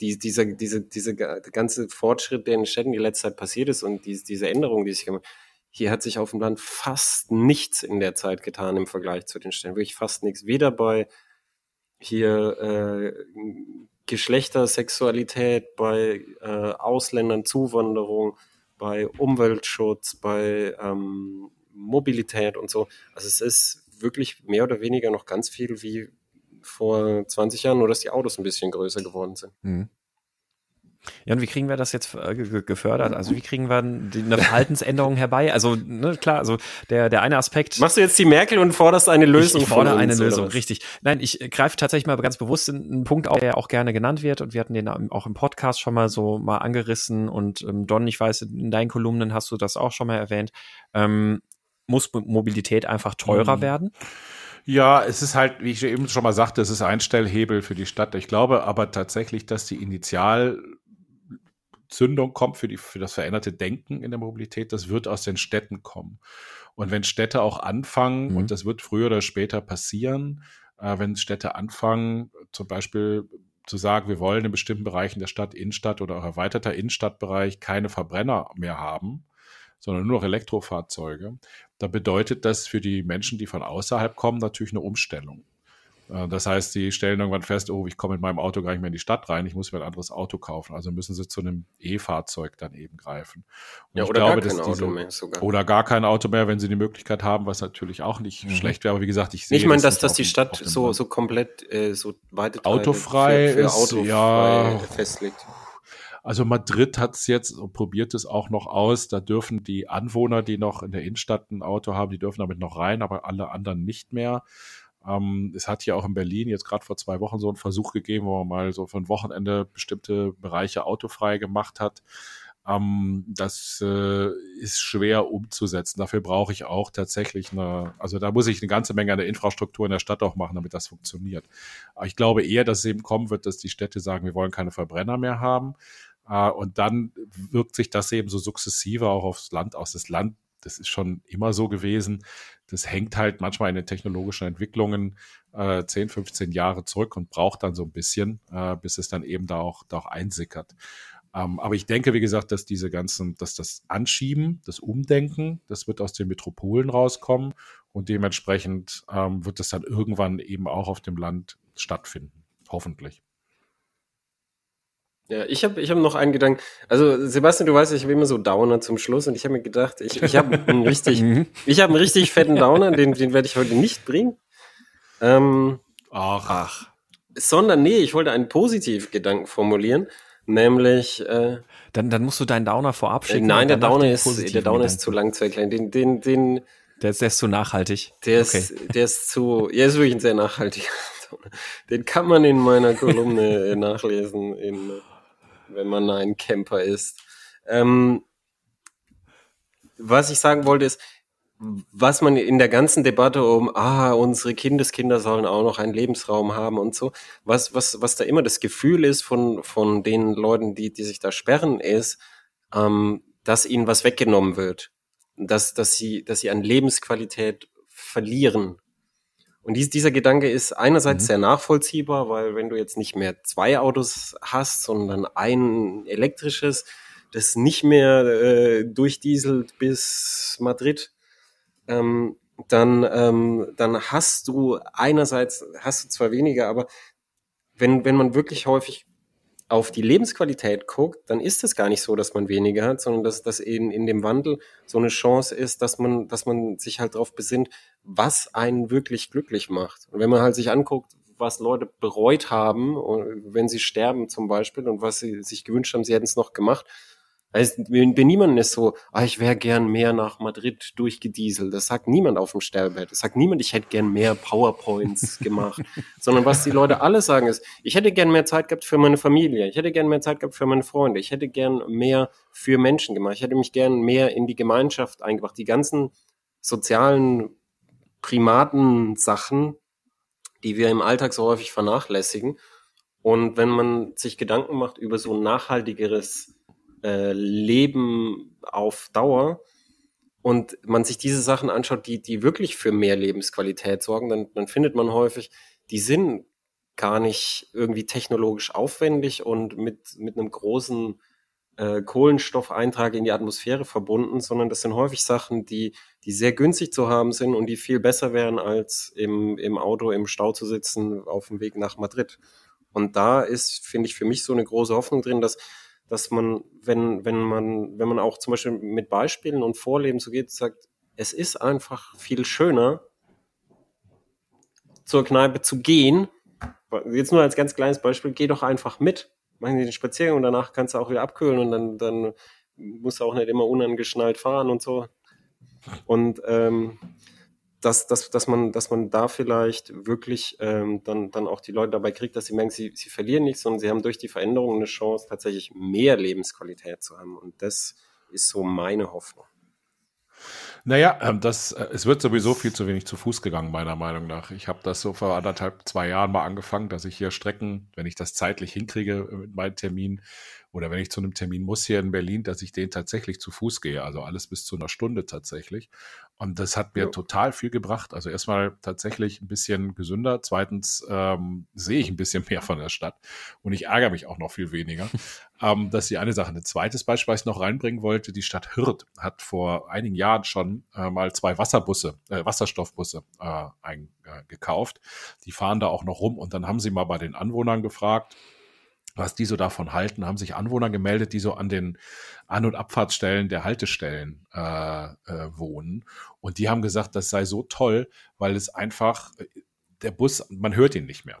die, dieser, diese, diese ganze Fortschritt, der in Städten die letzte Zeit passiert ist und die, diese Änderungen, die sich gemacht hier hat sich auf dem Land fast nichts in der Zeit getan im Vergleich zu den Städten. Wirklich fast nichts. Weder bei hier äh, Geschlechter, Sexualität, bei äh, Ausländern, Zuwanderung, bei Umweltschutz, bei ähm, Mobilität und so. Also es ist wirklich mehr oder weniger noch ganz viel wie vor 20 Jahren, nur dass die Autos ein bisschen größer geworden sind. Mhm. Ja, und wie kriegen wir das jetzt äh, gefördert? Also wie kriegen wir eine (laughs) Verhaltensänderung herbei? Also ne, klar, also der, der eine Aspekt. Machst du jetzt die Merkel und forderst eine Lösung? Ich, ich fordere eine Lösung, richtig. Nein, ich greife tatsächlich mal ganz bewusst einen Punkt auf, der auch gerne genannt wird und wir hatten den auch im Podcast schon mal so mal angerissen und ähm, Don, ich weiß, in deinen Kolumnen hast du das auch schon mal erwähnt. Ähm, muss Mobilität einfach teurer mhm. werden? Ja, es ist halt, wie ich eben schon mal sagte, es ist ein Stellhebel für die Stadt. Ich glaube aber tatsächlich, dass die Initialzündung kommt für, die, für das veränderte Denken in der Mobilität. Das wird aus den Städten kommen. Und wenn Städte auch anfangen, mhm. und das wird früher oder später passieren, äh, wenn Städte anfangen, zum Beispiel zu sagen, wir wollen in bestimmten Bereichen der Stadt, Innenstadt oder auch erweiterter Innenstadtbereich keine Verbrenner mehr haben, sondern nur noch Elektrofahrzeuge, da bedeutet das für die Menschen, die von außerhalb kommen, natürlich eine Umstellung. Äh, das heißt, sie stellen irgendwann fest, oh, ich komme mit meinem Auto gar nicht mehr in die Stadt rein, ich muss mir ein anderes Auto kaufen. Also müssen sie zu einem E-Fahrzeug dann eben greifen. Und ja, oder glaube, gar kein Auto mehr sogar. Oder gar kein Auto mehr, wenn sie die Möglichkeit haben, was natürlich auch nicht mhm. schlecht wäre. Aber wie gesagt, ich sehe. Ich meine, dass, dass die Stadt so, so komplett äh, so weite autofrei für, für ist, autofrei ja, festlegt. Also Madrid hat es jetzt und probiert es auch noch aus. Da dürfen die Anwohner, die noch in der Innenstadt ein Auto haben, die dürfen damit noch rein, aber alle anderen nicht mehr. Ähm, es hat hier auch in Berlin jetzt gerade vor zwei Wochen so einen Versuch gegeben, wo man mal so für ein Wochenende bestimmte Bereiche autofrei gemacht hat. Ähm, das äh, ist schwer umzusetzen. Dafür brauche ich auch tatsächlich eine, also da muss ich eine ganze Menge an der Infrastruktur in der Stadt auch machen, damit das funktioniert. Aber ich glaube eher, dass es eben kommen wird, dass die Städte sagen, wir wollen keine Verbrenner mehr haben. Äh, und dann wirkt sich das eben so sukzessive auch aufs Land aus. Das Land, das ist schon immer so gewesen. Das hängt halt manchmal in den technologischen Entwicklungen äh, 10, 15 Jahre zurück und braucht dann so ein bisschen, äh, bis es dann eben da auch, da auch einsickert. Ähm, aber ich denke, wie gesagt, dass diese ganzen, dass das Anschieben, das Umdenken, das wird aus den Metropolen rauskommen und dementsprechend ähm, wird es dann irgendwann eben auch auf dem Land stattfinden. Hoffentlich. Ja, ich habe ich hab noch einen Gedanken. Also, Sebastian, du weißt, ich habe immer so Downer zum Schluss und ich habe mir gedacht, ich, ich habe einen (laughs) richtig, mhm. ich habe einen richtig fetten Downer, den, den werde ich heute nicht bringen. Ähm, ach. ach. Sondern, nee, ich wollte einen Positivgedanken formulieren, nämlich. Äh, dann, dann musst du deinen Downer vorab schicken. Äh, nein, der Downer ist, der Downer ist zu lang, zu klein. Den, den, den, der ist, der ist zu nachhaltig. Der okay. ist, der ist zu, ja, ist wirklich ein sehr nachhaltiger. (laughs) Den kann man in meiner Kolumne (laughs) nachlesen in wenn man ein Camper ist. Ähm, was ich sagen wollte ist, was man in der ganzen Debatte um, ah, unsere Kindeskinder sollen auch noch einen Lebensraum haben und so, was, was, was da immer das Gefühl ist von, von den Leuten, die, die sich da sperren, ist, ähm, dass ihnen was weggenommen wird. Dass, dass sie, dass sie an Lebensqualität verlieren und dies, dieser Gedanke ist einerseits mhm. sehr nachvollziehbar, weil wenn du jetzt nicht mehr zwei Autos hast, sondern ein elektrisches, das nicht mehr äh, durchdieselt bis Madrid, ähm, dann, ähm, dann hast du einerseits, hast du zwar weniger, aber wenn, wenn man wirklich häufig auf die Lebensqualität guckt, dann ist es gar nicht so, dass man weniger hat, sondern dass das in, in dem Wandel so eine Chance ist, dass man, dass man sich halt darauf besinnt, was einen wirklich glücklich macht. Und wenn man halt sich anguckt, was Leute bereut haben, wenn sie sterben zum Beispiel und was sie sich gewünscht haben, sie hätten es noch gemacht, also, bei niemandem ist so, ah, ich wäre gern mehr nach Madrid durchgedieselt. Das sagt niemand auf dem Sterbebett. Das sagt niemand, ich hätte gern mehr PowerPoints (laughs) gemacht. Sondern was die Leute alle sagen ist, ich hätte gern mehr Zeit gehabt für meine Familie. Ich hätte gern mehr Zeit gehabt für meine Freunde. Ich hätte gern mehr für Menschen gemacht. Ich hätte mich gern mehr in die Gemeinschaft eingebracht. Die ganzen sozialen Primaten-Sachen, die wir im Alltag so häufig vernachlässigen. Und wenn man sich Gedanken macht über so ein nachhaltigeres äh, Leben auf Dauer und man sich diese Sachen anschaut, die, die wirklich für mehr Lebensqualität sorgen, dann, dann findet man häufig, die sind gar nicht irgendwie technologisch aufwendig und mit, mit einem großen äh, Kohlenstoffeintrag in die Atmosphäre verbunden, sondern das sind häufig Sachen, die, die sehr günstig zu haben sind und die viel besser wären, als im, im Auto im Stau zu sitzen auf dem Weg nach Madrid. Und da ist, finde ich, für mich so eine große Hoffnung drin, dass dass man, wenn, wenn man, wenn man auch zum Beispiel mit Beispielen und Vorleben so geht, sagt, es ist einfach viel schöner, zur Kneipe zu gehen. Jetzt nur als ganz kleines Beispiel, geh doch einfach mit. machen die den Spaziergang und danach kannst du auch wieder abkühlen und dann, dann musst du auch nicht immer unangeschnallt fahren und so. Und ähm, dass, dass, dass, man, dass man da vielleicht wirklich ähm, dann, dann auch die Leute dabei kriegt, dass sie merken, sie, sie verlieren nichts, sondern sie haben durch die Veränderung eine Chance, tatsächlich mehr Lebensqualität zu haben. Und das ist so meine Hoffnung. Naja, ähm, das, äh, es wird sowieso viel zu wenig zu Fuß gegangen, meiner Meinung nach. Ich habe das so vor anderthalb, zwei Jahren mal angefangen, dass ich hier Strecken, wenn ich das zeitlich hinkriege mit meinen Terminen, oder wenn ich zu einem Termin muss hier in Berlin, dass ich den tatsächlich zu Fuß gehe, also alles bis zu einer Stunde tatsächlich. Und das hat mir ja. total viel gebracht. Also erstmal tatsächlich ein bisschen gesünder. Zweitens ähm, sehe ich ein bisschen mehr von der Stadt und ich ärgere mich auch noch viel weniger. (laughs) ähm, das ist die eine Sache. Ein zweites Beispiel, was ich noch reinbringen wollte, die Stadt Hürth hat vor einigen Jahren schon äh, mal zwei Wasserbusse, äh, Wasserstoffbusse äh, eingekauft. Äh, die fahren da auch noch rum und dann haben sie mal bei den Anwohnern gefragt, was die so davon halten, haben sich Anwohner gemeldet, die so an den An- und Abfahrtsstellen der Haltestellen äh, äh, wohnen. Und die haben gesagt, das sei so toll, weil es einfach, äh, der Bus, man hört ihn nicht mehr.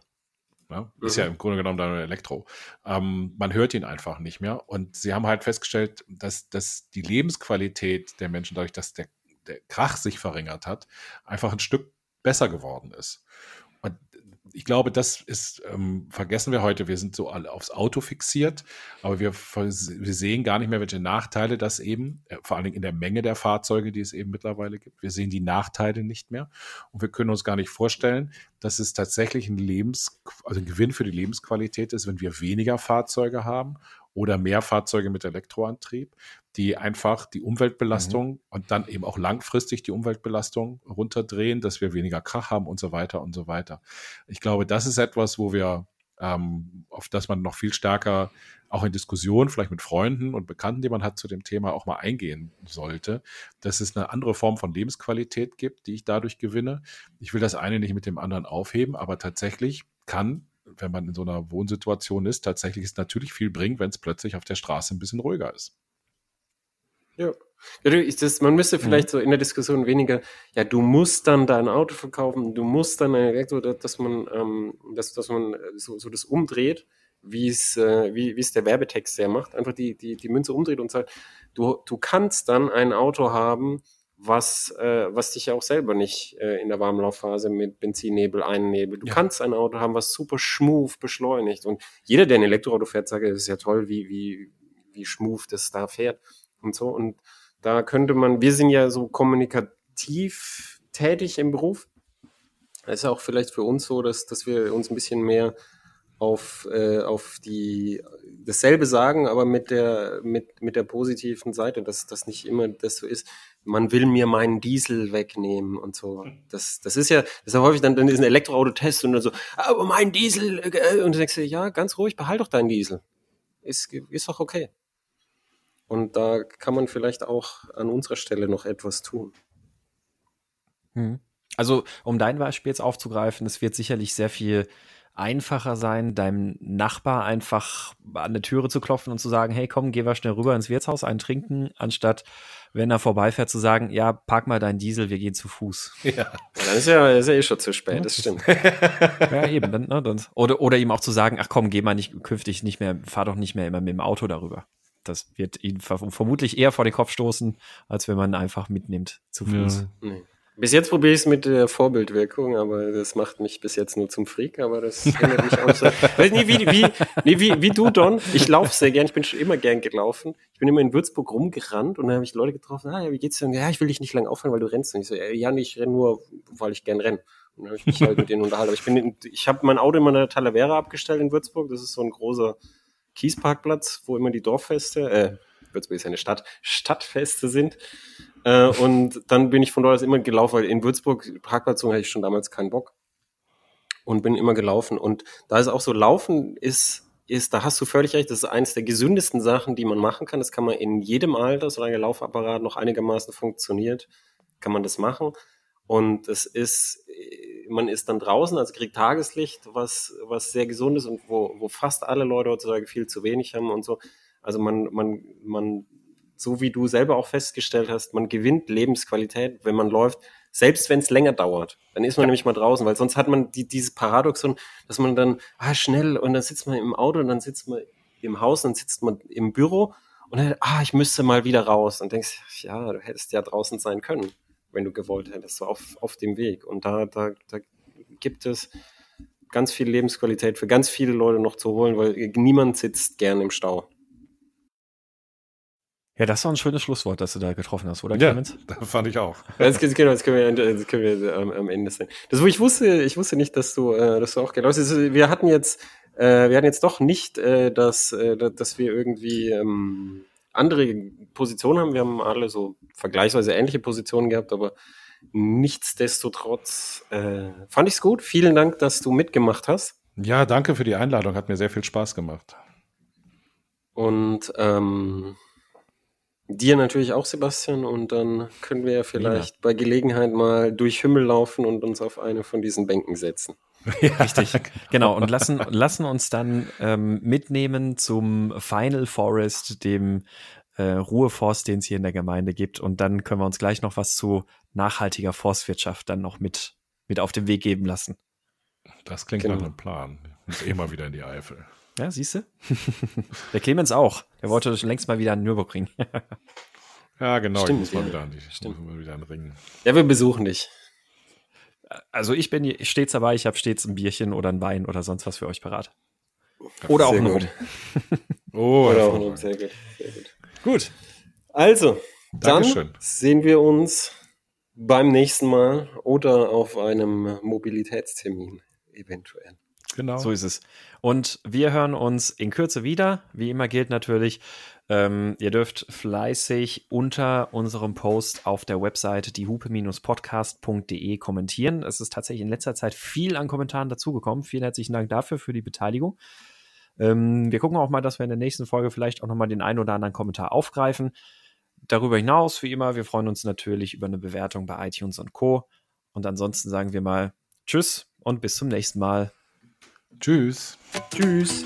Ne? Ist mhm. ja im Grunde genommen dann Elektro. Ähm, man hört ihn einfach nicht mehr. Und sie haben halt festgestellt, dass, dass die Lebensqualität der Menschen, dadurch, dass der, der Krach sich verringert hat, einfach ein Stück besser geworden ist ich glaube, das ist, ähm, vergessen wir heute, wir sind so alle aufs Auto fixiert, aber wir, wir sehen gar nicht mehr, welche Nachteile das eben, äh, vor allen Dingen in der Menge der Fahrzeuge, die es eben mittlerweile gibt. Wir sehen die Nachteile nicht mehr und wir können uns gar nicht vorstellen, dass es tatsächlich ein Lebens, also ein Gewinn für die Lebensqualität ist, wenn wir weniger Fahrzeuge haben oder mehr Fahrzeuge mit Elektroantrieb, die einfach die Umweltbelastung mhm. und dann eben auch langfristig die Umweltbelastung runterdrehen, dass wir weniger Krach haben und so weiter und so weiter. Ich glaube, das ist etwas, wo wir, ähm, auf das man noch viel stärker auch in Diskussionen, vielleicht mit Freunden und Bekannten, die man hat zu dem Thema, auch mal eingehen sollte, dass es eine andere Form von Lebensqualität gibt, die ich dadurch gewinne. Ich will das eine nicht mit dem anderen aufheben, aber tatsächlich kann wenn man in so einer Wohnsituation ist, tatsächlich es natürlich viel bringt, wenn es plötzlich auf der Straße ein bisschen ruhiger ist. Ja. das, man müsste vielleicht mhm. so in der Diskussion weniger, ja, du musst dann dein Auto verkaufen, du musst dann ein Elektro, dass man, ähm, dass, dass man so, so das umdreht, wie es, äh, wie, wie es der Werbetext ja macht, einfach die, die, die Münze umdreht und sagt, du, du kannst dann ein Auto haben, was, äh, was dich ja auch selber nicht äh, in der Warmlaufphase mit Benzinnebel einnebelt. Du ja. kannst ein Auto haben, was super schmooth beschleunigt. Und jeder, der ein Elektroauto fährt, sagt, es ist ja toll, wie, wie, wie schmooth das da fährt und so. Und da könnte man, wir sind ja so kommunikativ tätig im Beruf. Das ist auch vielleicht für uns so, dass, dass wir uns ein bisschen mehr auf, äh, auf die dasselbe sagen, aber mit der, mit, mit der positiven Seite, dass das nicht immer das so ist. Man will mir meinen Diesel wegnehmen und so. Das, das ist ja, das ist ja häufig dann, dann ist ein Elektroauto-Test und dann so, aber mein Diesel, äh, und du denkst dir, ja, ganz ruhig, behalt doch deinen Diesel. Ist, ist doch okay. Und da kann man vielleicht auch an unserer Stelle noch etwas tun. Hm. Also, um dein Beispiel jetzt aufzugreifen, es wird sicherlich sehr viel einfacher sein, deinem Nachbar einfach an der Türe zu klopfen und zu sagen, hey, komm, geh mal schnell rüber ins Wirtshaus eintrinken, anstatt, wenn er vorbeifährt, zu sagen, ja, park mal deinen Diesel, wir gehen zu Fuß. Ja, dann ist ja, ist ja eh schon zu spät, das stimmt. ja, eben. Dann, ne, dann, oder, oder ihm auch zu sagen, ach komm, geh mal nicht künftig nicht mehr, fahr doch nicht mehr immer mit dem Auto darüber. Das wird ihn vermutlich eher vor den Kopf stoßen, als wenn man einfach mitnimmt zu Fuß. Ja. Nee. Bis jetzt probiere ich es mit der Vorbildwirkung, aber das macht mich bis jetzt nur zum Freak, aber das (laughs) ändert mich auch so. Weiß nicht, wie, wie, nee, wie, wie du, Don. Ich laufe sehr gern, ich bin schon immer gern gelaufen. Ich bin immer in Würzburg rumgerannt und dann habe ich Leute getroffen, ah, ja, wie geht's denn? Ja, ich will dich nicht lange aufhören, weil du rennst. Und ich so, ja, nee, ich renne nur, weil ich gern renne. Und dann habe ich mich halt mit denen unterhalten. Aber ich bin, in, ich habe mein Auto immer in der Talavera abgestellt in Würzburg. Das ist so ein großer Kiesparkplatz, wo immer die Dorffeste, äh, Würzburg ist ja eine Stadt, Stadtfeste sind. Äh, und dann bin ich von dort aus immer gelaufen, weil in Würzburg Parkplatz hatte ich schon damals keinen Bock. Und bin immer gelaufen. Und da ist auch so, Laufen ist, ist, da hast du völlig recht, das ist eines der gesündesten Sachen, die man machen kann. Das kann man in jedem Alter, solange der Laufapparat noch einigermaßen funktioniert, kann man das machen. Und es ist, man ist dann draußen, also kriegt Tageslicht, was, was sehr gesund ist und wo, wo fast alle Leute heutzutage viel zu wenig haben und so. Also man, man, man so wie du selber auch festgestellt hast, man gewinnt Lebensqualität, wenn man läuft, selbst wenn es länger dauert. Dann ist man ja. nämlich mal draußen, weil sonst hat man die, dieses Paradoxon, dass man dann, ah, schnell, und dann sitzt man im Auto und dann sitzt man im Haus und sitzt man im Büro und dann, ah, ich müsste mal wieder raus und denkst, ja, du hättest ja draußen sein können, wenn du gewollt hättest, so auf, auf dem Weg. Und da, da, da gibt es ganz viel Lebensqualität für ganz viele Leute noch zu holen, weil niemand sitzt gern im Stau. Ja, das war ein schönes Schlusswort, das du da getroffen hast, oder Clemens? Ja, das fand ich auch. Das, genau, das können wir, das können wir ähm, am Ende sehen. Das, wo ich wusste, ich wusste nicht, dass du, äh, dass du auch genau. Also, wir hatten jetzt, äh, wir hatten jetzt doch nicht, äh, dass, dass wir irgendwie ähm, andere Positionen haben. Wir haben alle so vergleichsweise ähnliche Positionen gehabt, aber nichtsdestotrotz fand ich es gut. Vielen Dank, dass du mitgemacht hast. Ja, danke für die Einladung. Hat mir sehr viel Spaß gemacht. Und ähm, Dir natürlich auch, Sebastian. Und dann können wir ja vielleicht ja. bei Gelegenheit mal durch Himmel laufen und uns auf eine von diesen Bänken setzen. (laughs) Ja, richtig. Genau. Und lassen, lassen uns dann ähm, mitnehmen zum Final Forest, dem äh, Ruheforst, den es hier in der Gemeinde gibt. Und dann können wir uns gleich noch was zu nachhaltiger Forstwirtschaft dann noch mit, mit auf den Weg geben lassen. Das klingt genau. nach einem Plan. Ich muss eh mal wieder in die Eifel. Ja, siehst du? Der Clemens auch. Der wollte längst mal wieder an Nürburgring. ja, genau. Stimmt, ich muss mal wieder an die, Stimmt. Mal wieder an Ring. Ja, wir besuchen dich. Also ich bin stets dabei. Ich habe stets ein Bierchen oder ein Wein oder sonst was für euch parat. Oder auch (laughs) ein Rum. oh, oder auch ein Sehr gut. Sehr gut. Gut. Also, Dankeschön. dann sehen wir uns beim nächsten Mal oder auf einem Mobilitätstermin eventuell. Genau. So ist es. Und wir hören uns in Kürze wieder. Wie immer gilt natürlich, ähm, ihr dürft fleißig unter unserem Post auf der Website diehupe-podcast.de kommentieren. Es ist tatsächlich in letzter Zeit viel an Kommentaren dazugekommen. Vielen herzlichen Dank dafür, für die Beteiligung. Ähm, wir gucken auch mal, dass wir in der nächsten Folge vielleicht auch nochmal den einen oder anderen Kommentar aufgreifen. Darüber hinaus, wie immer, wir freuen uns natürlich über eine Bewertung bei iTunes und Co. Und ansonsten sagen wir mal Tschüss und bis zum nächsten Mal. Tschüss. Tschüss.